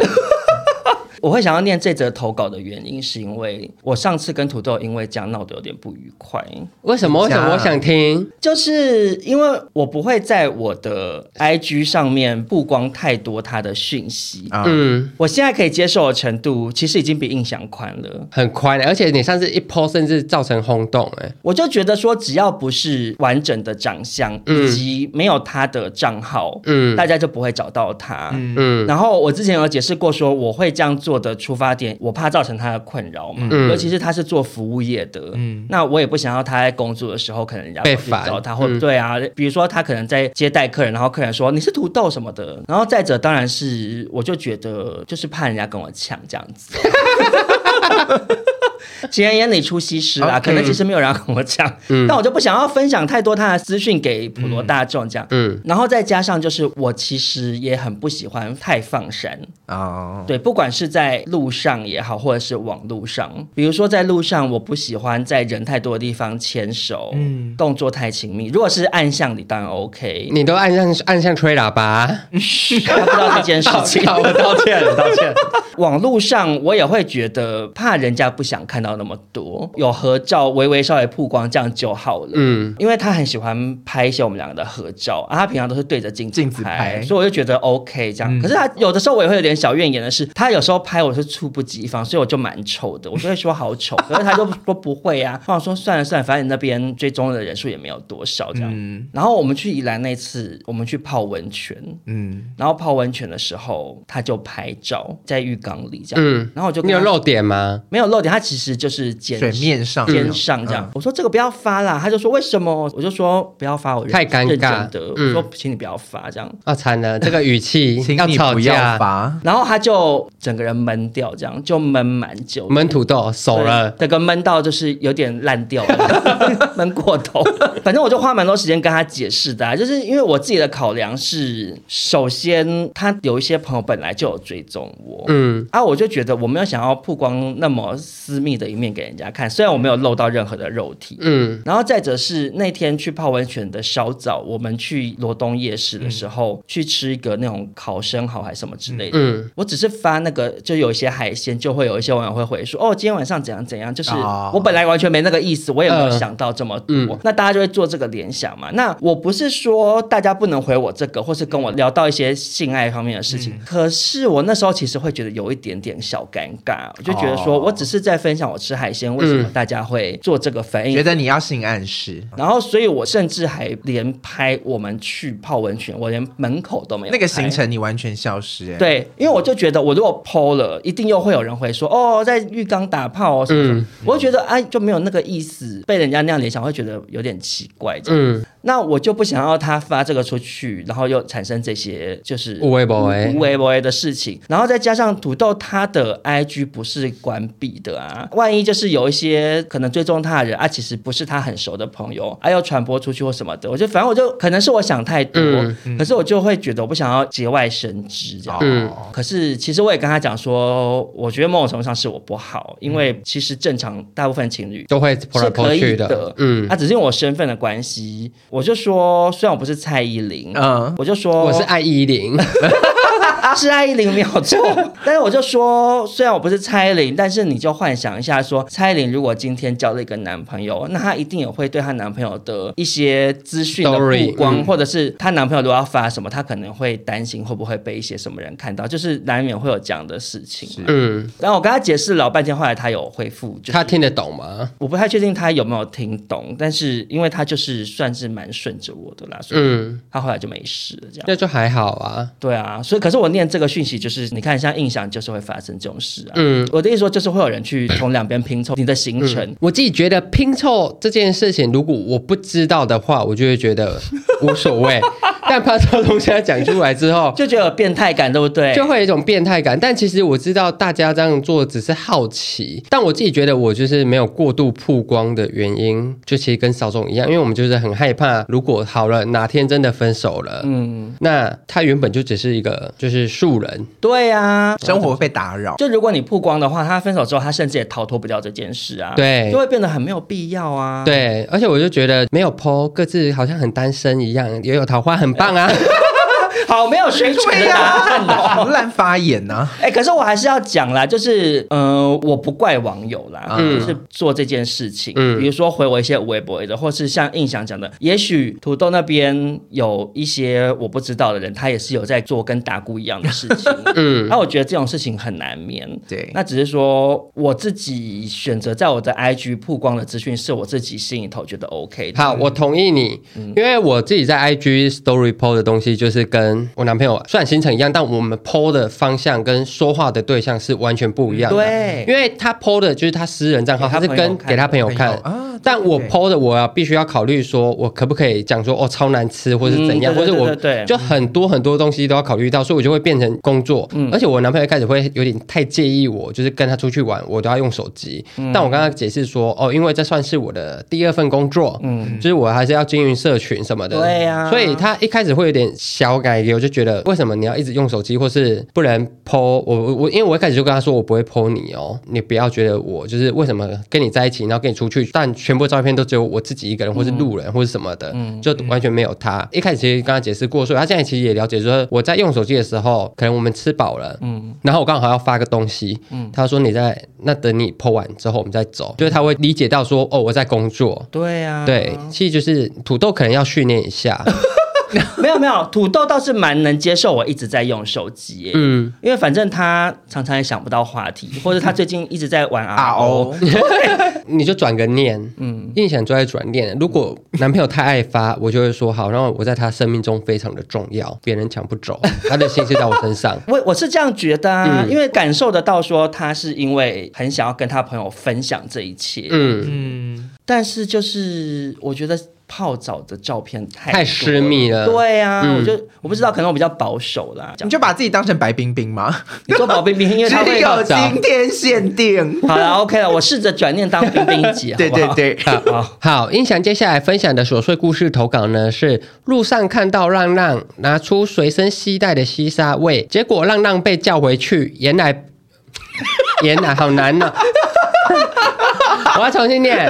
Speaker 1: 我会想要念这则投稿的原因，是因为我上次跟土豆因为这样闹得有点不愉快。
Speaker 2: 为什么？为什么？我想听，
Speaker 1: 就是因为我不会在我的 IG 上面曝光太多他的讯息。嗯，我现在可以接受的程度，其实已经比印象宽了，
Speaker 2: 很宽。而且你上次一 po 甚至造成轰动，哎，
Speaker 1: 我就觉得说，只要不是完整的长相，以及没有他的账号，嗯，大家就不会找到他。嗯，然后我之前有解释过，说我会这样做。做的出发点，我怕造成他的困扰嘛，嗯、尤其是他是做服务业的，嗯，那我也不想要他在工作的时候，可能人家会去找他，或者对啊，比如说他可能在接待客人，然后客人说你是土豆什么的，然后再者当然是，我就觉得就是怕人家跟我抢这样子。情人眼里出西施啦可能其实没有人要跟我讲，嗯、但我就不想要分享太多他的资讯给普罗大众这样，嗯，然后再加上就是我其实也很不喜欢太放闪哦，对，不管是在路上也好，或者是网路上，比如说在路上，我不喜欢在人太多的地方牵手，嗯，动作太亲密。如果是暗巷里当然 OK，
Speaker 2: 你都暗巷暗巷吹喇叭，他不
Speaker 1: 知道这件事情，
Speaker 2: 我道歉，我道歉。
Speaker 1: 网路上我也会觉得怕人家不想看到那么多，有合照微微稍微曝光这样就好了。嗯，因为他很喜欢拍一些我们两个的合照啊，他平常都是对着镜子镜子拍，所以我就觉得 OK 这样。嗯、可是他有的时候我也会有点小怨言的是，他有时候拍我是猝不及防，所以我就蛮丑的，我就会说好丑。可是 他就说不会啊，或者说算了算了，反正你那边追踪的人数也没有多少这样。嗯、然后我们去宜兰那次，我们去泡温泉，嗯，然后泡温泉的时候他就拍照在浴缸里这样，嗯，然后我就
Speaker 2: 你有露点吗？
Speaker 1: 没有露点，他其实就是肩
Speaker 3: 水面上
Speaker 1: 肩上这样。嗯、我说这个不要发啦，他就说为什么？我就说不要发，我
Speaker 2: 太尴尬
Speaker 1: 的。我说请你不要发这样。
Speaker 2: 啊惨了，这个语气 要吵架。
Speaker 1: 然后他就整个人闷掉，这样就闷蛮久，
Speaker 2: 闷土豆熟了，
Speaker 1: 这个闷到就是有点烂掉了，闷过头。反正我就花蛮多时间跟他解释的、啊，就是因为我自己的考量是，首先他有一些朋友本来就有追踪我，嗯，啊，我就觉得我没有想要曝光那么私密的一面给人家看，虽然我没有露到任何的肉体，嗯，然后再者是那天去泡温泉的稍早，我们去罗东夜市的时候、嗯、去吃一个那种烤生蚝还是什么之类的，嗯，我只是发那个就有一些海鲜，就会有一些网友会回说，哦，今天晚上怎样怎样，就是我本来完全没那个意思，我也没有想到这么多，那大家就会做这个联想嘛。那我不是说大家不能回我这个，或是跟我聊到一些性爱方面的事情，嗯、可是我那时候其实会觉得有一点点小尴尬，我就觉得说我只是在分享我吃海鲜，为什么大家会做这个反应？
Speaker 3: 觉得你要性暗示，
Speaker 1: 然后所以我甚至还连拍我们去泡温泉，我连门口都没有。
Speaker 3: 那个行程你完全消失，
Speaker 1: 对，因为我就觉得我如果 PO 了，一定又会有人会说哦，在浴缸打炮哦什么什么，我就觉得哎就没有那个意思，被人家那样联想，会觉得有点奇怪这样。嗯。那我就不想要他发这个出去，然后又产生这些就是无微不微的事情，然后再加上土豆他的 IG 不是关闭的啊，万万一就是有一些可能追踪他的人啊，其实不是他很熟的朋友，还要传播出去或什么的，我就反正我就可能是我想太多，嗯、可是我就会觉得我不想要节外生枝这样。嗯，可是其实我也跟他讲说，我觉得某种程度上是我不好，因为其实正常大部分情侣
Speaker 2: 都会是可以的，嗯，
Speaker 1: 啊，只是因为我身份的关系，我就说，虽然我不是蔡依林，嗯，我就说
Speaker 2: 我是艾依林。
Speaker 1: 是蔡依林没有错，但是我就说，虽然我不是蔡依林，但是你就幻想一下说，说蔡依林如果今天交了一个男朋友，那她一定也会对她男朋友的一些资讯的曝光，嗯、或者是她男朋友如果要发什么，她可能会担心会不会被一些什么人看到，就是难免会有这样的事情。嗯，然后我跟她解释老半天，后来她有回复，就是，
Speaker 2: 他听得懂吗？
Speaker 1: 我不太确定她有没有听懂，但是因为她就是算是蛮顺着我的啦，所以她后来就没事了，这样，
Speaker 2: 那就还好啊。
Speaker 1: 对啊，所以可是我念这个讯息，就是你看，像印象就是会发生这种事啊。嗯，我的意思说，就是会有人去从两边拼凑你的行程。嗯。
Speaker 2: 我自己觉得拼凑这件事情，如果我不知道的话，我就会觉得无所谓。但怕这东西讲出来之后，
Speaker 1: 就觉得有变态感，对不对？
Speaker 2: 就会有一种变态感。但其实我知道大家这样做只是好奇，但我自己觉得我就是没有过度曝光的原因，就其实跟少总一样，因为我们就是很害怕，如果好了哪天真的分手了，嗯，那他原本就只是一个就是素人。
Speaker 1: 对呀、啊，
Speaker 3: 生活被打扰。
Speaker 1: 就如果你曝光的话，他分手之后，他甚至也逃脱不掉这件事啊。
Speaker 2: 对，
Speaker 1: 就会变得很没有必要啊。
Speaker 2: 对，而且我就觉得没有 po 各自好像很单身一样，也有桃花，很棒啊。
Speaker 1: 好，没有水准的答案
Speaker 3: 好乱发言呐、啊。
Speaker 1: 哎、欸，可是我还是要讲啦，就是，嗯、呃，我不怪网友啦，嗯、就是做这件事情，嗯，比如说回我一些微博的，或是像印象讲的，也许土豆那边有一些我不知道的人，他也是有在做跟打鼓一样的事情，嗯，那我觉得这种事情很难免，
Speaker 3: 对，
Speaker 1: 那只是说我自己选择在我的 IG 曝光的资讯，是我自己心里头觉得 OK 的。
Speaker 2: 好，我同意你，嗯、因为我自己在 IG Story PO 的东西就是跟我男朋友虽然行程一样，但我们 PO 的方向跟说话的对象是完全不一样的。
Speaker 1: 对，
Speaker 2: 因为他 PO 的就是他私人账号，他是跟给他朋友看啊。但我 PO 的，我要必须要考虑说，我可不可以讲说哦超难吃，或是怎样，或者我就很多很多东西都要考虑到，所以我就会变成工作。而且我男朋友开始会有点太介意我，就是跟他出去玩，我都要用手机。但我刚刚解释说，哦，因为这算是我的第二份工作，嗯，就是我还是要经营社群什么的。
Speaker 1: 对呀，
Speaker 2: 所以他一开始会有点小改。我就觉得，为什么你要一直用手机，或是不能 po 我我我？因为我一开始就跟他说，我不会 po 你哦，你不要觉得我就是为什么跟你在一起，然后跟你出去，但全部照片都只有我自己一个人，或是路人，或是什么的，嗯，就完全没有他。一开始其实跟他解释过，所以他现在其实也了解，说我在用手机的时候，可能我们吃饱了，嗯，然后我刚好要发个东西，嗯，他说你在那等你 po 完之后，我们再走，就是他会理解到说，哦，我在工作，
Speaker 1: 对呀，
Speaker 2: 对，其实就是土豆可能要训练一下。
Speaker 1: 没有没有，土豆倒是蛮能接受我一直在用手机，嗯，因为反正他常常也想不到话题，或者他最近一直在玩 RO，
Speaker 2: 你就转个念，嗯，印象就在转念。如果男朋友太爱发，我就会说好，然后我在他生命中非常的重要，别人抢不走，他的心思在我身上。
Speaker 1: 我我是这样觉得啊，嗯、因为感受得到说他是因为很想要跟他朋友分享这一切，嗯。嗯，但是就是我觉得。泡澡的照片太
Speaker 2: 太私密了，
Speaker 1: 对呀、啊，嗯、我就我不知道，可能我比较保守啦。
Speaker 3: 你就把自己当成白冰冰吗？
Speaker 1: 你说白冰冰，因为 他会
Speaker 3: 有今天限定。
Speaker 1: 好了，OK 了，我试着转念当冰冰一集，
Speaker 3: 对对对，
Speaker 1: 好好，
Speaker 2: 好。音响接下来分享的琐碎故事投稿呢，是路上看到浪浪拿出随身携带的西沙味，结果浪浪被叫回去，原来 原来好难呢、啊。我要重新念。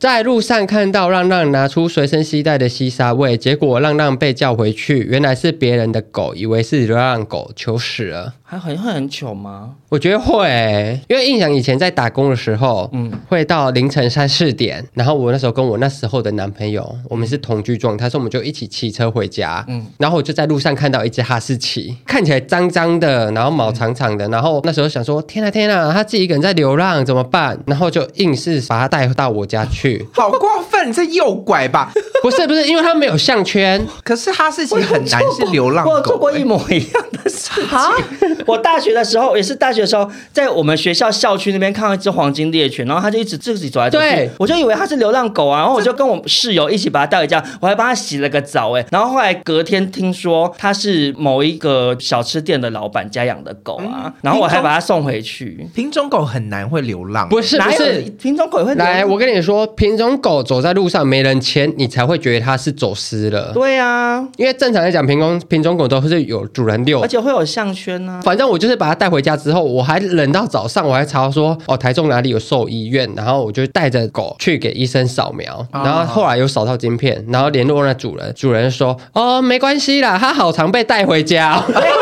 Speaker 2: 在路上看到浪浪拿出随身携带的西沙味，结果浪浪被叫回去，原来是别人的狗，以为是流浪狗，求死了。
Speaker 1: 还很会很糗吗？
Speaker 2: 我觉得会、欸，因为印象以前在打工的时候，嗯，会到凌晨三四点，然后我那时候跟我那时候的男朋友，我们是同居状态，所以我们就一起骑车回家，嗯，然后我就在路上看到一只哈士奇，看起来脏脏的，然后毛长长的，然后那时候想说，天啊天啊，他自己一个人在流浪怎么办？然后就硬是把他带到我家去，
Speaker 3: 好过分，你在诱拐吧？
Speaker 2: 不是不是，因为他没有项圈。
Speaker 3: 可是哈士奇很难是流浪狗、欸，
Speaker 1: 我有做过一模一样的事情。我大学的时候也是大学的时候，在我们学校校区那边看到一只黄金猎犬，然后它就一直自己走来走去，
Speaker 2: 对。
Speaker 1: 我就以为它是流浪狗啊，然后我就跟我室友一起把它带回家，我还帮它洗了个澡哎、欸，然后后来隔天听说它是某一个小吃店的老板家养的狗啊，然后我还把它送回去。
Speaker 3: 品种狗很难会流浪，
Speaker 2: 不是不是，
Speaker 1: 品种狗也会。
Speaker 2: 来，我跟你说，品种狗走在路上没人牵，你才会觉得它是走失了。
Speaker 1: 对啊，
Speaker 2: 因为正常来讲，品种品种狗都是有主人遛，
Speaker 1: 而且会有项圈呢、啊。
Speaker 2: 反正我就是把它带回家之后，我还冷到早上，我还查说哦，台中哪里有兽医院，然后我就带着狗去给医生扫描，然后后来有扫到晶片，然后联络那主人，主人说哦，没关系啦，它好常被带回家。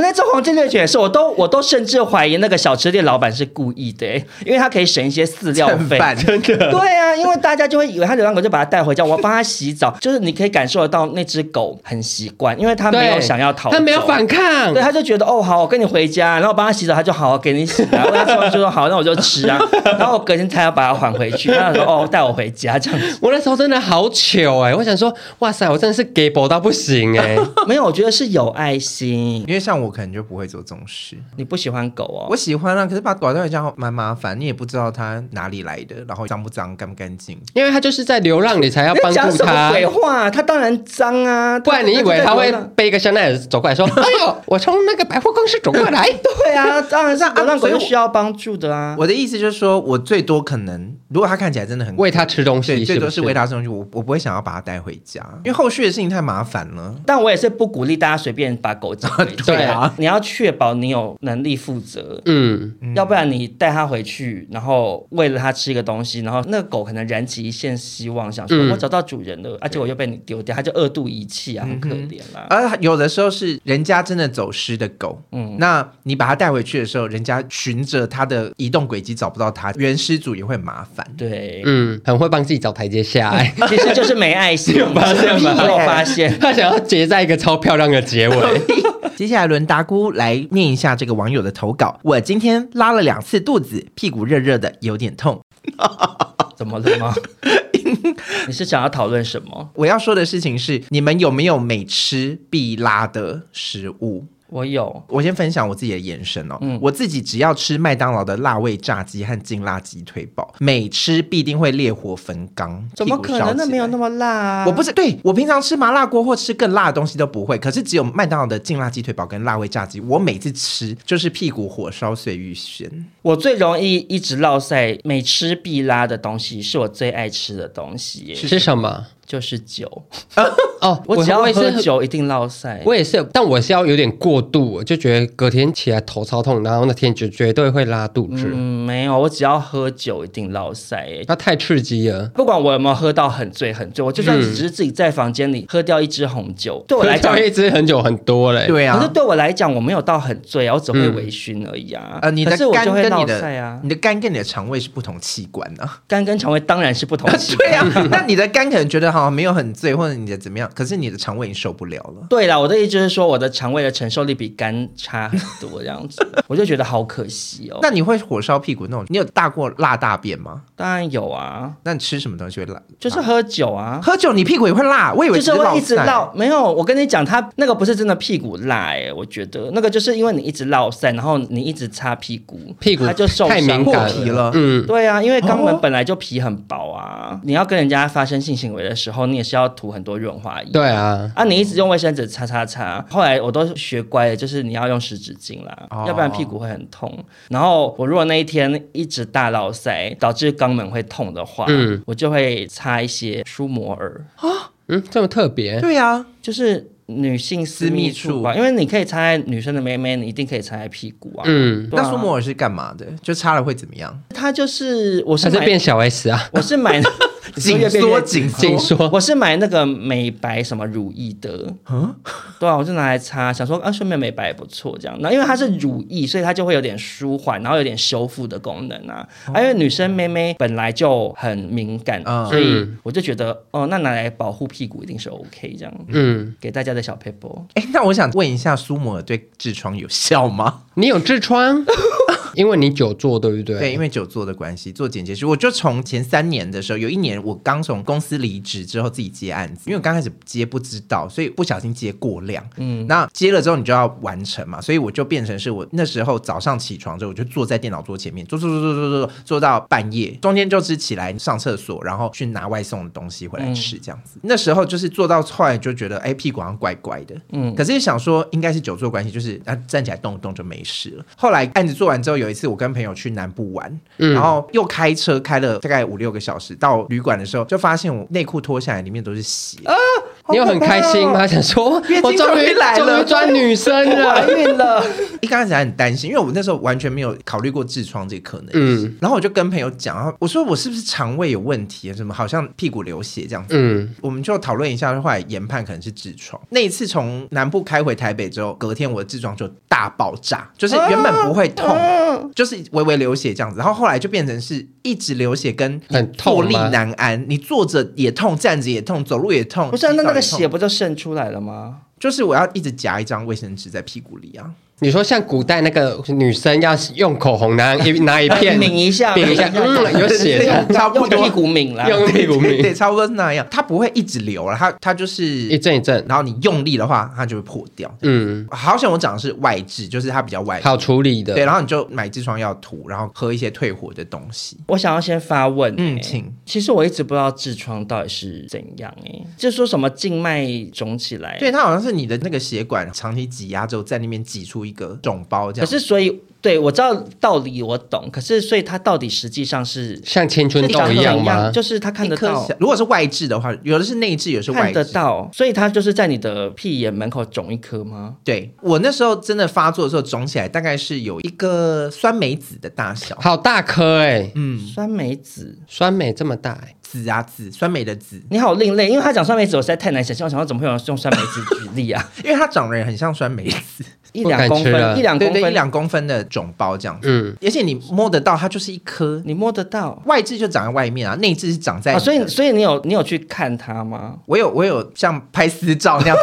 Speaker 1: 们那只黄金猎犬是，我都我都甚至怀疑那个小吃店老板是故意的、欸，因为他可以省一些饲料费，
Speaker 3: 真的。
Speaker 1: 对啊，因为大家就会以为他流浪狗就把它带回家，我要帮他洗澡，就是你可以感受得到那只狗很习惯，因为它没有想要逃，
Speaker 2: 它没有反抗，
Speaker 1: 对，他就觉得哦好，我跟你回家，然后帮他洗澡，他就好好给你洗啊，然后他就说好，那我就吃啊，然后我隔天才要把它还回去，他说哦带我回家这样子，
Speaker 2: 我那时候真的好糗哎、欸，我想说哇塞，我真的是给宝到不行哎、欸，
Speaker 1: 没有，我觉得是有爱心，
Speaker 3: 因为像我可能就不会做这种事，
Speaker 1: 你不喜欢狗哦，
Speaker 3: 我喜欢啊，可是把狗带回家蛮麻烦，你也不知道它哪里来的，然后脏不脏，干不干净，
Speaker 2: 因为它就是在流浪，你才要帮助它。
Speaker 1: 讲什么鬼话？它当然脏啊，
Speaker 2: 不然你以为它会背一个香奈儿走过来说：“哎呦，我从那个百货公司走过来。”
Speaker 1: 对啊，当然是流浪狗是需要帮助的啊。
Speaker 3: 我的意思就是说，我最多可能，如果它看起来真的很
Speaker 2: 喂它吃东西，
Speaker 3: 最多是喂它吃东西，我我不会想要把它带回家，因为后续的事情太麻烦了。
Speaker 1: 但我也是不鼓励大家随便把狗带回家。
Speaker 2: 对啊，
Speaker 1: 你要确保你有能力负责，嗯，要不然你带它回去，然后喂了它吃一个东西，然后那个狗可能燃起一线希望，想说我找到主人了，而且我又被你丢掉，它就二度遗弃啊，很可怜啦。
Speaker 3: 而有的时候是人家真的走失的狗，嗯，那你把它带回去的时候，人家循着它的移动轨迹找不到它，原失主也会麻烦。
Speaker 1: 对，
Speaker 2: 嗯，很会帮自己找台阶下，哎，
Speaker 1: 其实就是没爱心。
Speaker 2: 有 发现吗？
Speaker 1: 有发现，
Speaker 2: 他想要结在一个超漂亮的结尾。
Speaker 3: 接下来轮达姑来念一下这个网友的投稿。我今天拉了两次肚子，屁股热热的，有点痛。
Speaker 1: 怎么了吗？你是想要讨论什么？
Speaker 3: 我要说的事情是，你们有没有每吃必拉的食物？
Speaker 1: 我有，
Speaker 3: 我先分享我自己的延伸哦。嗯，我自己只要吃麦当劳的辣味炸鸡和劲辣鸡腿堡，每吃必定会烈火焚肛。
Speaker 1: 怎么可能？那没有那么辣啊！
Speaker 3: 我不是，对，我平常吃麻辣锅或吃更辣的东西都不会，可是只有麦当劳的劲辣鸡腿堡跟辣味炸鸡，我每次吃就是屁股火烧碎欲仙。
Speaker 1: 我最容易一直落赛，每吃必拉的东西是我最爱吃的东西。
Speaker 2: 是什么？
Speaker 1: 就是酒
Speaker 2: 哦，
Speaker 1: 我只要喝酒一定落赛。
Speaker 2: 我也是，但我是要有点过度，我就觉得隔天起来头超痛，然后那天就绝对会拉肚子。
Speaker 1: 嗯，没有，我只要喝酒一定落赛。
Speaker 2: 那太刺激了，
Speaker 1: 不管我有没有喝到很醉很醉，我就算只是自己在房间里喝掉一支红酒，对我来讲
Speaker 2: 一支很久很多嘞。
Speaker 3: 对啊，
Speaker 1: 可是对我来讲我没有到很醉啊，我只会微醺而已啊。
Speaker 3: 呃，你的肝跟你的
Speaker 1: 啊，
Speaker 3: 你的肝跟你的肠胃是不同器官啊，
Speaker 1: 肝跟肠胃当然是不同器官。
Speaker 3: 对啊，那你的肝可能觉得好像没有很醉。或者你的怎么样？可是你的肠胃已经受不了了。
Speaker 1: 对啦，我的意思就是说，我的肠胃的承受力比肝差很多，这样子，我就觉得好可惜哦。
Speaker 3: 那你会火烧屁股那种？你有大过辣大便吗？
Speaker 1: 当然有啊。
Speaker 3: 那你吃什么东西会辣？
Speaker 1: 就是喝酒啊。
Speaker 3: 喝酒你屁股也会辣？我以为
Speaker 1: 就是会一直烙。没有，我跟你讲，他那个不是真的屁股辣哎、欸，我觉得那个就是因为你一直烙赛，然后你一直擦屁股，
Speaker 2: 屁股
Speaker 1: 它就受
Speaker 2: 太敏感
Speaker 3: 皮了。
Speaker 1: 嗯，对啊，因为肛门本来就皮很薄啊，哦、你要跟人家发生性行为的时候，你也是要涂很多润滑液。
Speaker 2: 对啊，
Speaker 1: 啊，你一直用卫生纸擦擦擦，后来我都学乖了，就是你要用湿纸巾啦，哦、要不然屁股会很痛。然后我如果那一天一直大老塞，导致肛门会痛的话，嗯，我就会擦一些舒摩尔
Speaker 2: 啊，嗯，这么特别？
Speaker 3: 对呀、啊，
Speaker 1: 就是女性私密处吧，因为你可以擦在女生的妹妹，你一定可以擦在屁股啊。嗯，
Speaker 3: 啊、那舒摩尔是干嘛的？就擦了会怎么样？
Speaker 1: 它就是我是
Speaker 2: 变小 S 啊？
Speaker 1: 我是买。
Speaker 3: 紧缩紧
Speaker 2: 紧缩，
Speaker 1: 我是买那个美白什么乳液的，嗯，对啊，我就拿来擦，想说啊，顺便美白也不错，这样。那因为它是乳液，所以它就会有点舒缓，然后有点修复的功能啊。啊因为女生妹妹本来就很敏感，所以我就觉得哦，那拿来保护屁股一定是 OK 这样。嗯，给大家的小 paper。
Speaker 3: 哎，那我想问一下，苏摩尔对痔疮有效吗？
Speaker 2: 你有痔疮？因为你久坐，对不对？
Speaker 3: 对，因为久坐的关系，做剪接师，我就从前三年的时候，有一年我刚从公司离职之后，自己接案子，因为我刚开始接不知道，所以不小心接过量。嗯，那接了之后你就要完成嘛，所以我就变成是我那时候早上起床之后，我就坐在电脑桌前面，坐坐坐坐坐坐坐到半夜，中间就是起来上厕所，然后去拿外送的东西回来吃，这样子。嗯、那时候就是做到后来就觉得，哎，屁股好像怪怪的。嗯，可是想说应该是久坐关系，就是啊站起来动一动就没事了。后来案子做完之后，有一次我跟朋友去南部玩，嗯、然后又开车开了大概五六个小时，到旅馆的时候就发现我内裤脱下来，里面都是血啊！
Speaker 2: 你有很开心吗？想说我终于来了，终于转女生了，怀孕了。
Speaker 3: 一开始还很担心，因为我那时候完全没有考虑过痔疮这个可能。嗯，然后我就跟朋友讲，我说我是不是肠胃有问题啊？什么好像屁股流血这样子。嗯，我们就讨论一下，后来研判可能是痔疮。那一次从南部开回台北之后，隔天我的痔疮就大爆炸，就是原本不会痛，啊、就是微微流血这样子，然后后来就变成是一直流血，跟坐立难安，你坐着也痛，站着也痛，走路也痛。
Speaker 1: 不是、啊，那那个血不就渗出来了吗？
Speaker 3: 就是我要一直夹一张卫生纸在屁股里啊。
Speaker 2: 你说像古代那个女生要用口红拿一拿一片
Speaker 1: 抿一下，
Speaker 2: 抿一下，有血，
Speaker 1: 差不多屁股抿了，
Speaker 2: 用屁股抿，
Speaker 3: 对，差不多是那样。它不会一直流了，它它就是
Speaker 2: 一阵一阵，
Speaker 3: 然后你用力的话，它就会破掉。嗯，好像我讲的是外痔，就是它比较外，
Speaker 2: 好处理的。
Speaker 3: 对，然后你就买痔疮药涂，然后喝一些退火的东西。
Speaker 1: 我想要先发问，
Speaker 3: 嗯，请。
Speaker 1: 其实我一直不知道痔疮到底是怎样，哎，就说什么静脉肿起来，
Speaker 3: 对，它好像是你的那个血管长期挤压之后，在那边挤出一个肿包这样。
Speaker 1: 可是，所以。对，我知道道理，我懂。可是，所以它到底实际上是
Speaker 2: 像青春痘一样吗？
Speaker 1: 就是它看得到。
Speaker 3: 如果是外痔的话，有的是内痔，有的是外痔。
Speaker 1: 看得到，所以它就是在你的屁眼门口肿一颗吗？
Speaker 3: 对，我那时候真的发作的时候肿起来，大概是有一个酸梅子的大小，
Speaker 2: 好大颗哎、欸。
Speaker 1: 嗯，酸梅子，
Speaker 2: 酸梅这么大哎、欸，
Speaker 3: 籽啊籽，酸梅的籽。
Speaker 1: 你好另类，因为他讲酸梅子，我实在太难想象。我想到怎么会有人用酸梅子举例啊？
Speaker 3: 因为他长得也很像酸梅子，
Speaker 1: 一两公分，一两公分，
Speaker 3: 对对，一两公分的肿包这样子。嗯，而且你摸得到，它就是一颗，
Speaker 1: 你摸得到。
Speaker 3: 外痔就长在外面啊，内痔是长在、啊。
Speaker 1: 所以，所以你有你有去看它吗？
Speaker 3: 我有，我有像拍私照那样子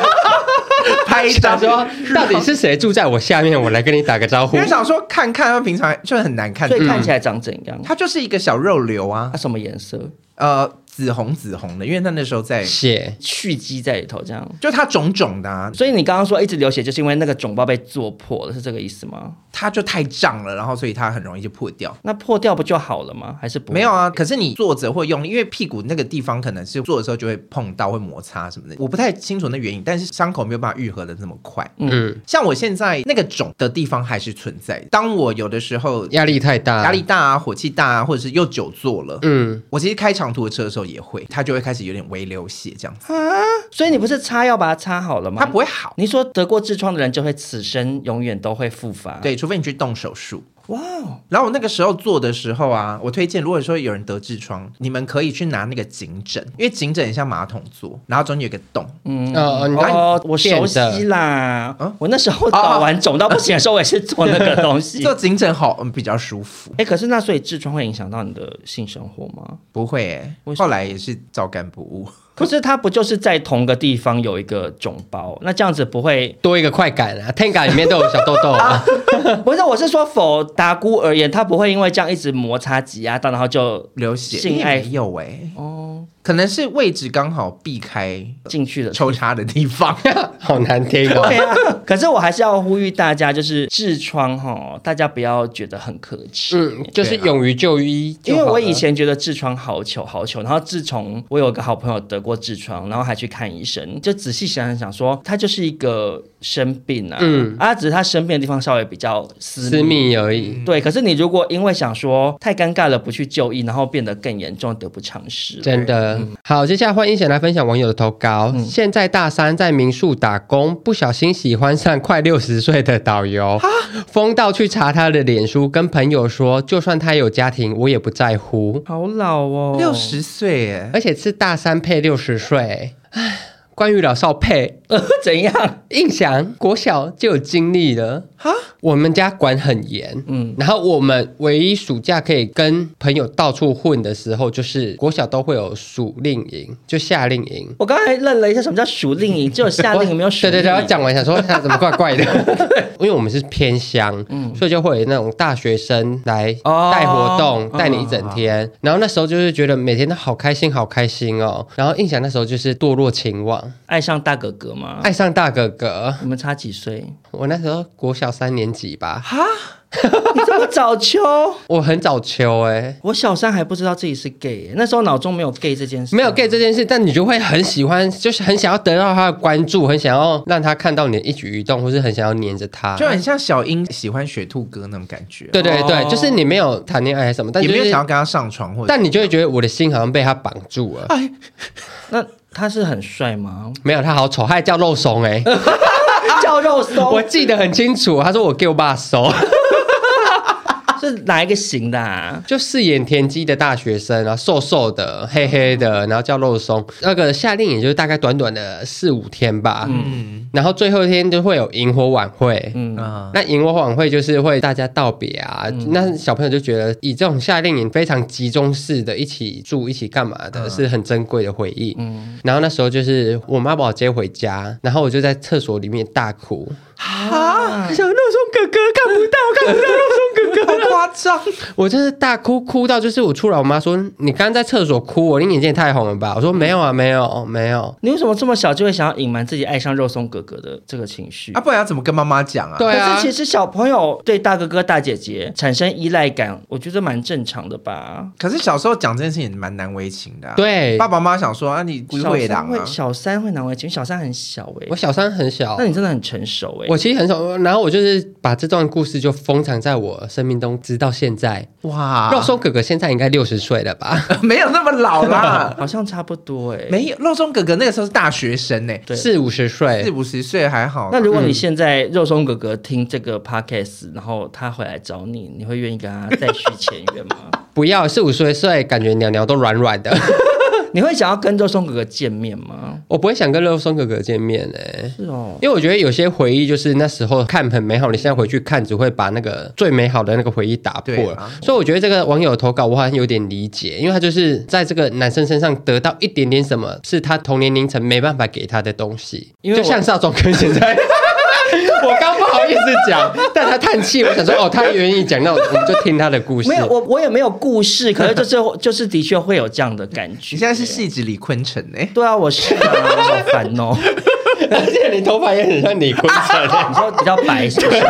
Speaker 3: 拍一张，
Speaker 2: 说到底是谁住在我下面，我来跟你打个招呼。
Speaker 3: 因为想说看看，他平常就很难看，
Speaker 1: 所以看起来长怎样？
Speaker 3: 它就是一个小肉瘤啊。
Speaker 1: 它什么颜色？
Speaker 3: 呃。紫红紫红的，因为他那时候在
Speaker 2: 血
Speaker 1: 蓄积在里头，这样
Speaker 3: 就它肿肿的，啊，
Speaker 1: 所以你刚刚说一直流血，就是因为那个肿包被做破了，是这个意思吗？
Speaker 3: 它就太胀了，然后所以它很容易就破掉。
Speaker 1: 那破掉不就好了吗？还是不
Speaker 3: 没有啊？可是你坐着会用力，因为屁股那个地方可能是坐的时候就会碰到，会摩擦什么的。我不太清楚那原因，但是伤口没有办法愈合的那么快。嗯，像我现在那个肿的地方还是存在。当我有的时候
Speaker 2: 压力太大，
Speaker 3: 压力大啊，火气大啊，或者是又久坐了，嗯，我其实开长途的车的时候也会，它就会。开始有点微流血这样子啊，
Speaker 1: 所以你不是擦药把它擦好了吗？
Speaker 3: 它不会好。
Speaker 1: 你说得过痔疮的人就会此生永远都会复发？
Speaker 3: 对，除非你去动手术。哇哦！然后我那个时候做的时候啊，我推荐，如果说有人得痔疮，你们可以去拿那个颈枕，因为颈枕很像马桶座，然后中间有个洞。嗯
Speaker 1: 哦哦，我熟悉啦。嗯，我那时候打完肿到不行的时候，我也是做那个东西。
Speaker 3: 做颈枕好，嗯，比较舒服。
Speaker 1: 哎，可是那所以痔疮会影响到你的性生活吗？
Speaker 3: 不会，哎，后来也是照干不误。
Speaker 1: 可是它不就是在同个地方有一个肿包？那这样子不会
Speaker 2: 多一个快感啊？Tenga 里面都有小痘痘啊？
Speaker 1: 不是，我是说否达姑而言，他不会因为这样一直摩擦挤压到，然后就
Speaker 3: 流血？
Speaker 1: 性爱
Speaker 3: 没有哎，哦。可能是位置刚好避开
Speaker 1: 进去的
Speaker 3: 抽插的地方，
Speaker 2: 好难听哦。
Speaker 1: 对啊，可是我还是要呼吁大家，就是痔疮哈，大家不要觉得很可耻，
Speaker 2: 嗯，就是勇于就医。
Speaker 1: 因为我以前觉得痔疮好糗好糗，然后自从我有个好朋友得过痔疮，然后还去看医生，就仔细想想想说，他就是一个生病啊，嗯，啊，只是他生病的地方稍微比较私
Speaker 2: 私密而已。
Speaker 1: 对，可是你如果因为想说太尴尬了不去就医，然后变得更严重，得不偿失，
Speaker 2: 真的。好，接下来换英贤来分享网友的投稿。嗯、现在大三在民宿打工，不小心喜欢上快六十岁的导游，哈疯到去查他的脸书，跟朋友说，就算他有家庭，我也不在乎。
Speaker 1: 好老哦，
Speaker 3: 六十岁耶，
Speaker 2: 而且是大三配六十岁。唉，关于老少配。
Speaker 1: 呃，怎样？
Speaker 2: 印象国小就有经历了哈，我们家管很严，嗯，然后我们唯一暑假可以跟朋友到处混的时候，就是国小都会有暑令营，就夏令营。
Speaker 1: 我刚才愣了一下，什么叫暑令营？只有夏令营没有暑。
Speaker 2: 对对对，我讲完想说他怎么怪怪的，因为我们是偏乡，嗯，所以就会有那种大学生来带活动，带、哦、你一整天、哦。然后那时候就是觉得每天都好开心，好开心哦。然后印象那时候就是堕落情网，
Speaker 1: 爱上大哥哥吗？
Speaker 2: 爱上大哥哥。
Speaker 1: 我们差几岁？
Speaker 2: 我那时候国小三年级吧。
Speaker 1: 哈，你这么早秋？
Speaker 2: 我很早秋哎、欸。
Speaker 1: 我小三还不知道自己是 gay，那时候脑中没有 gay 这件事，
Speaker 2: 没有 gay 这件事，但你就会很喜欢，就是很想要得到他的关注，很想要让他看到你的一举一动，或是很想要黏着他，
Speaker 3: 就很像小英喜欢雪兔哥那种感觉。
Speaker 2: 对对对，就是你没有谈恋爱什么，但、就是、
Speaker 3: 也没有想要跟他上床，或者，
Speaker 2: 但你就会觉得我的心好像被他绑住了。哎，
Speaker 1: 那他是很帅吗？
Speaker 2: 没有，他好丑，他还叫肉松哎、欸。
Speaker 1: 叫肉松，
Speaker 2: 我记得很清楚。他说我给我爸收。
Speaker 1: 是哪一个型的啊？
Speaker 2: 就饰演田鸡的大学生，然后瘦瘦的、黑黑的，然后叫肉松。那个夏令营就是大概短短的四五天吧。嗯，然后最后一天就会有萤火晚会。嗯啊，那萤火晚会就是会大家道别啊、嗯。那小朋友就觉得以这种夏令营非常集中式的一起住、一起干嘛的、嗯，是很珍贵的回忆。嗯，然后那时候就是我妈把我接回家，然后我就在厕所里面大哭。啊！小肉松哥哥看不到，看不到肉松哥哥，
Speaker 3: 好夸张！
Speaker 2: 我真是大哭，哭到就是我出来，我妈说：“你刚刚在厕所哭，我你眼睛也太红了吧？”我说：“没有啊，没有，没有。”
Speaker 1: 你为什么这么小就会想要隐瞒自己爱上肉松哥哥的这个情绪
Speaker 3: 啊？不然要怎么跟妈妈讲啊？
Speaker 1: 对啊。可是其实小朋友对大哥哥大姐姐产生依赖感，我觉得蛮正常的吧。
Speaker 3: 可是小时候讲这件事情蛮难为情的、啊。
Speaker 2: 对，
Speaker 3: 爸爸妈妈想说啊，你不会的。
Speaker 1: 小三会难为情，小三很小哎、欸。
Speaker 2: 我小三很小，
Speaker 1: 那你真的很成熟哎、欸。
Speaker 2: 我其实很小，然后我就是把这段故事就封藏在我生命中，直到现在。哇，肉松哥哥现在应该六十岁了吧？
Speaker 3: 没有那么老啦，
Speaker 1: 好像差不多哎、欸。
Speaker 3: 没有，肉松哥哥那个时候是大学生呢、欸，
Speaker 2: 四五十岁，
Speaker 3: 四五十岁还好。
Speaker 1: 那如果你现在肉松哥哥听这个 podcast，然后他回来找你，你会愿意跟他再续前缘吗？
Speaker 2: 不要，四五十岁感觉鸟鸟都软软的。
Speaker 1: 你会想要跟肉松哥哥见面吗？
Speaker 2: 我不会想跟肉松哥哥见面诶、欸。
Speaker 1: 是哦，
Speaker 2: 因为我觉得有些回忆就是那时候看很美好，你现在回去看只会把那个最美好的那个回忆打破了。啊、所以我觉得这个网友投稿我好像有点理解，因为他就是在这个男生身上得到一点点什么，是他同年龄层没办法给他的东西。因为就像少壮跟现在。我刚不好意思讲，但他叹气，我想说哦，他愿意讲，那我们就听他的故事。
Speaker 1: 没有，我我也没有故事，可是就是 就是的确会有这样的感觉。
Speaker 3: 你现在是戏子李坤城哎？
Speaker 1: 对啊，我是啊，好烦哦。
Speaker 2: 而且你头发也很像李坤城，
Speaker 1: 你说比较白是不是？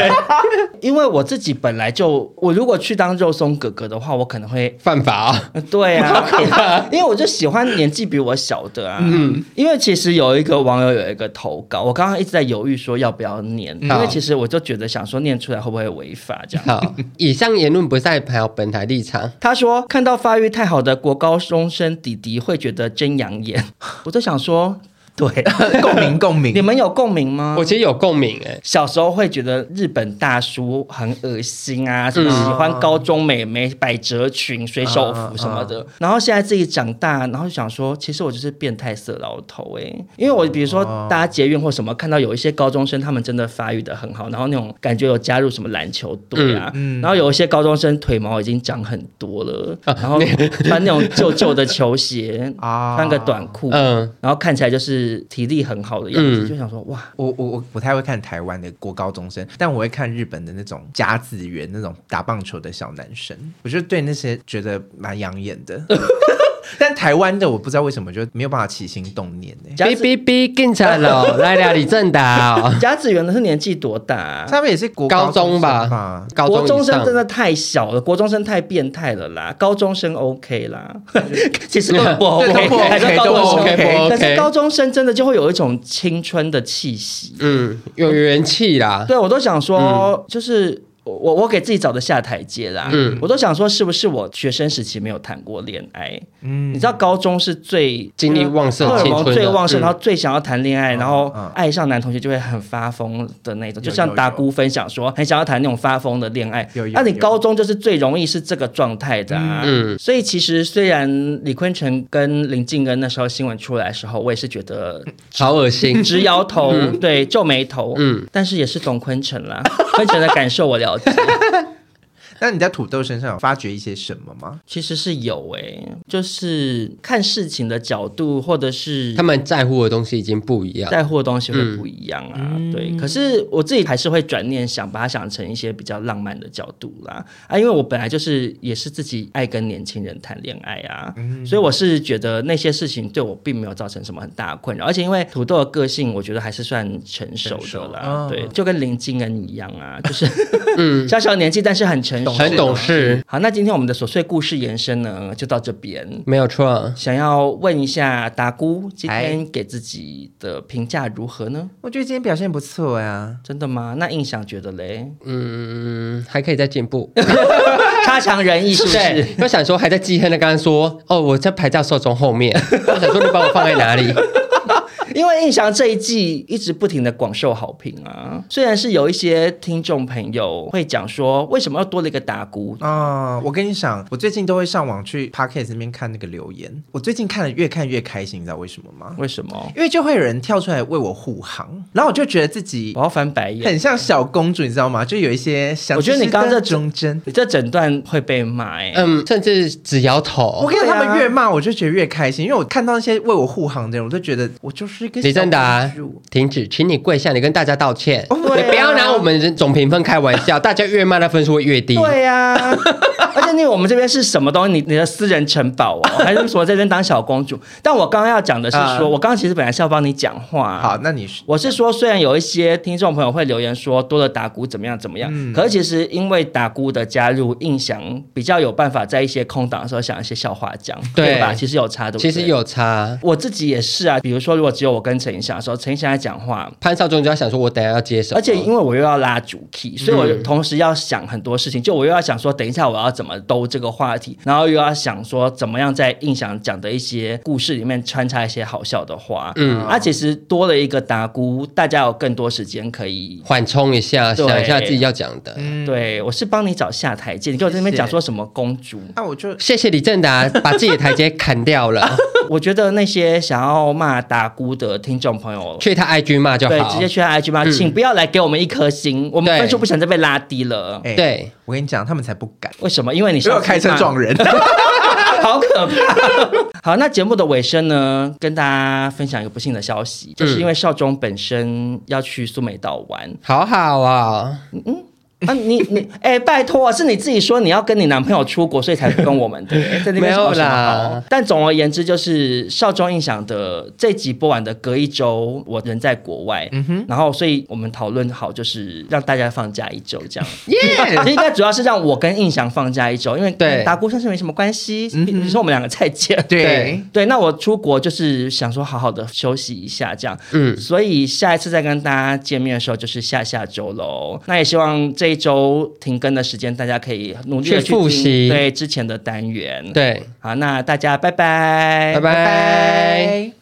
Speaker 1: 因为我自己本来就，我如果去当肉松哥哥的话，我可能会
Speaker 2: 犯法啊。
Speaker 1: 对啊，因为我就喜欢年纪比我小的啊。嗯，因为其实有一个网友有一个投稿，我刚刚一直在犹豫说要不要念，因为其实我就觉得想说念出来会不会违法这样。
Speaker 2: 好，以上言论不代表本台立场。
Speaker 1: 他说看到发育太好的国高中生弟弟会觉得真养眼，我就想说。对，
Speaker 3: 共鸣共鸣，
Speaker 1: 你们有共鸣吗？
Speaker 2: 我其实有共鸣哎，
Speaker 1: 小时候会觉得日本大叔很恶心啊，什么喜欢高中美眉、百褶裙、水手服什么的。然后现在自己长大，然后就想说，其实我就是变态色老头哎，因为我比如说搭捷运或什么，看到有一些高中生，他们真的发育的很好，然后那种感觉有加入什么篮球队啊，然后有一些高中生腿毛已经长很多了，然后穿那种旧旧的球鞋 啊，穿个短裤，嗯，然后看起来就是。体力很好的样子，嗯、就想说哇，
Speaker 3: 我我我不太会看台湾的国高中生，但我会看日本的那种甲子园那种打棒球的小男生，我就对那些觉得蛮养眼的。但台湾的我不知道为什么就没有办法起心动念呢？
Speaker 2: 哔哔哔，警察了，来了李正达。
Speaker 1: 甲子园的是年纪多大、啊？
Speaker 3: 他们也是国
Speaker 2: 高中吧？
Speaker 1: 国中生真的太小了，国中生太变态了啦。高中生 OK 啦，其实不 OK，还是高中生 OK。可是高中生真的就会有一种青春的气息，
Speaker 2: 嗯，有元气啦。
Speaker 1: 对，我都想说，嗯、就是。我我给自己找的下台阶啦。嗯，我都想说，是不是我学生时期没有谈过恋爱？嗯，你知道高中是最
Speaker 2: 精力旺盛、
Speaker 1: 荷尔蒙最旺盛，然后最想要谈恋爱，然后爱上男同学就会很发疯的那种，就像达姑分享说，很想要谈那种发疯的恋爱。那你高中就是最容易是这个状态的啊。嗯，所以其实虽然李坤城跟林静恩那时候新闻出来的时候，我也是觉得
Speaker 2: 好恶心，
Speaker 1: 直摇头，对，皱眉头。嗯，但是也是懂坤城啦，坤城的感受我了解。
Speaker 3: 那你在土豆身上有发觉一些什么吗？
Speaker 1: 其实是有诶、欸，就是看事情的角度，或者是
Speaker 2: 他们在乎的东西已经不一样，
Speaker 1: 在乎的东西会不一样啊。嗯、对，可是我自己还是会转念想，把它想成一些比较浪漫的角度啦。啊，因为我本来就是也是自己爱跟年轻人谈恋爱啊，嗯、所以我是觉得那些事情对我并没有造成什么很大的困扰。而且因为土豆的个性，我觉得还是算成熟的啦。哦、对，就跟林金恩一样啊，就是嗯，小小年纪但是很成熟。
Speaker 2: 很懂事。
Speaker 1: 好，那今天我们的琐碎故事延伸呢，就到这边。
Speaker 2: 没有错。
Speaker 1: 想要问一下达姑，今天给自己的评价如何呢？
Speaker 3: 我觉得今天表现不错呀。
Speaker 1: 真的吗？那印象觉得嘞？
Speaker 2: 嗯，还可以再进步。
Speaker 1: 差强人意是不是？
Speaker 2: 我想说还在记恨的，刚刚说哦，我在排教受众后面。我想说你把我放在哪里？
Speaker 1: 因为印象这一季一直不停的广受好评啊，虽然是有一些听众朋友会讲说，为什么要多了一个打鼓
Speaker 3: 啊？我跟你讲，我最近都会上网去 Podcast 那边看那个留言，我最近看了越看越开心，你知道为什么吗？
Speaker 1: 为什么？
Speaker 3: 因为就会有人跳出来为我护航，然后我就觉得自己
Speaker 1: 我要翻白眼，
Speaker 3: 很像小公主，你知道吗？就有一些想，
Speaker 1: 我觉得你刚刚这
Speaker 3: 忠贞，
Speaker 1: 你这整段会被骂哎，
Speaker 2: 嗯，甚至只摇头。
Speaker 3: 我跟他们越骂，我就觉得越开心，因为我看到那些为我护航的人，我就觉得我就是
Speaker 2: 李正达。停止，请你跪下，你跟大家道歉。你不要拿我们总评分开玩笑，大家越骂的分数会越低。
Speaker 1: 对呀，而且你我们这边是什么东西？你你的私人城堡哦，还是说在这边当小公主？但我刚刚要讲的是说，我刚刚其实本来是要帮你讲话。
Speaker 3: 好，那你
Speaker 1: 我是说，虽然有一些听众朋友会留言说多了打鼓怎么样怎么样，可是其实因为打鼓的加入，印象比较有办法在一些空档的时候想一些笑话讲，对吧？其实有差的，
Speaker 2: 其实有差。
Speaker 1: 我自己也是啊，比如说如果只有我跟陈翔说。陈翔在讲话，
Speaker 2: 潘少忠就要想说，我等下要接手，
Speaker 1: 而且因为我又要拉主 key，所以我同时要想很多事情，就我又要想说，等一下我要怎么兜这个话题，然后又要想说，怎么样在印象讲的一些故事里面穿插一些好笑的话。嗯，那、啊、其实多了一个打鼓，大家有更多时间可以
Speaker 2: 缓冲一下，想一下自己要讲的。
Speaker 1: 嗯、对，我是帮你找下台阶，你给我在那边讲说什么公主，
Speaker 3: 那我就
Speaker 2: 谢谢李正达把自己的台阶砍掉了。
Speaker 1: 我觉得那些想要骂达菇的听众朋友。
Speaker 2: 去他 IG 骂就好，
Speaker 1: 对，直接去他 IG 骂，嗯、请不要来给我们一颗星，我们分数不想再被拉低了。
Speaker 3: 对，对我跟你讲，他们才不敢。
Speaker 1: 为什么？因为你是要
Speaker 3: 开车撞人，
Speaker 1: 好可怕。好，那节目的尾声呢，跟大家分享一个不幸的消息，就是因为少中本身要去苏梅岛玩，
Speaker 2: 好好啊，
Speaker 1: 嗯。啊，你你哎、欸，拜托，是你自己说你要跟你男朋友出国，所以才跟我们的，在那边说什么好？但总而言之，就是少中印象的这集播完的隔一周，我人在国外，嗯哼，然后所以我们讨论好，就是让大家放假一周这样。耶，应该主要是让我跟印象放假一周，因为对达菇算是没什么关系。你说我们两个再见，
Speaker 3: 对
Speaker 1: 对，对。那我出国就是想说好好的休息一下这样，嗯，所以下一次再跟大家见面的时候就是下下周喽。那也希望这。这一周停更的时间，大家可以努力的去复习对之前的单元。
Speaker 2: 对，
Speaker 1: 好，那大家拜拜，
Speaker 2: 拜拜。拜拜。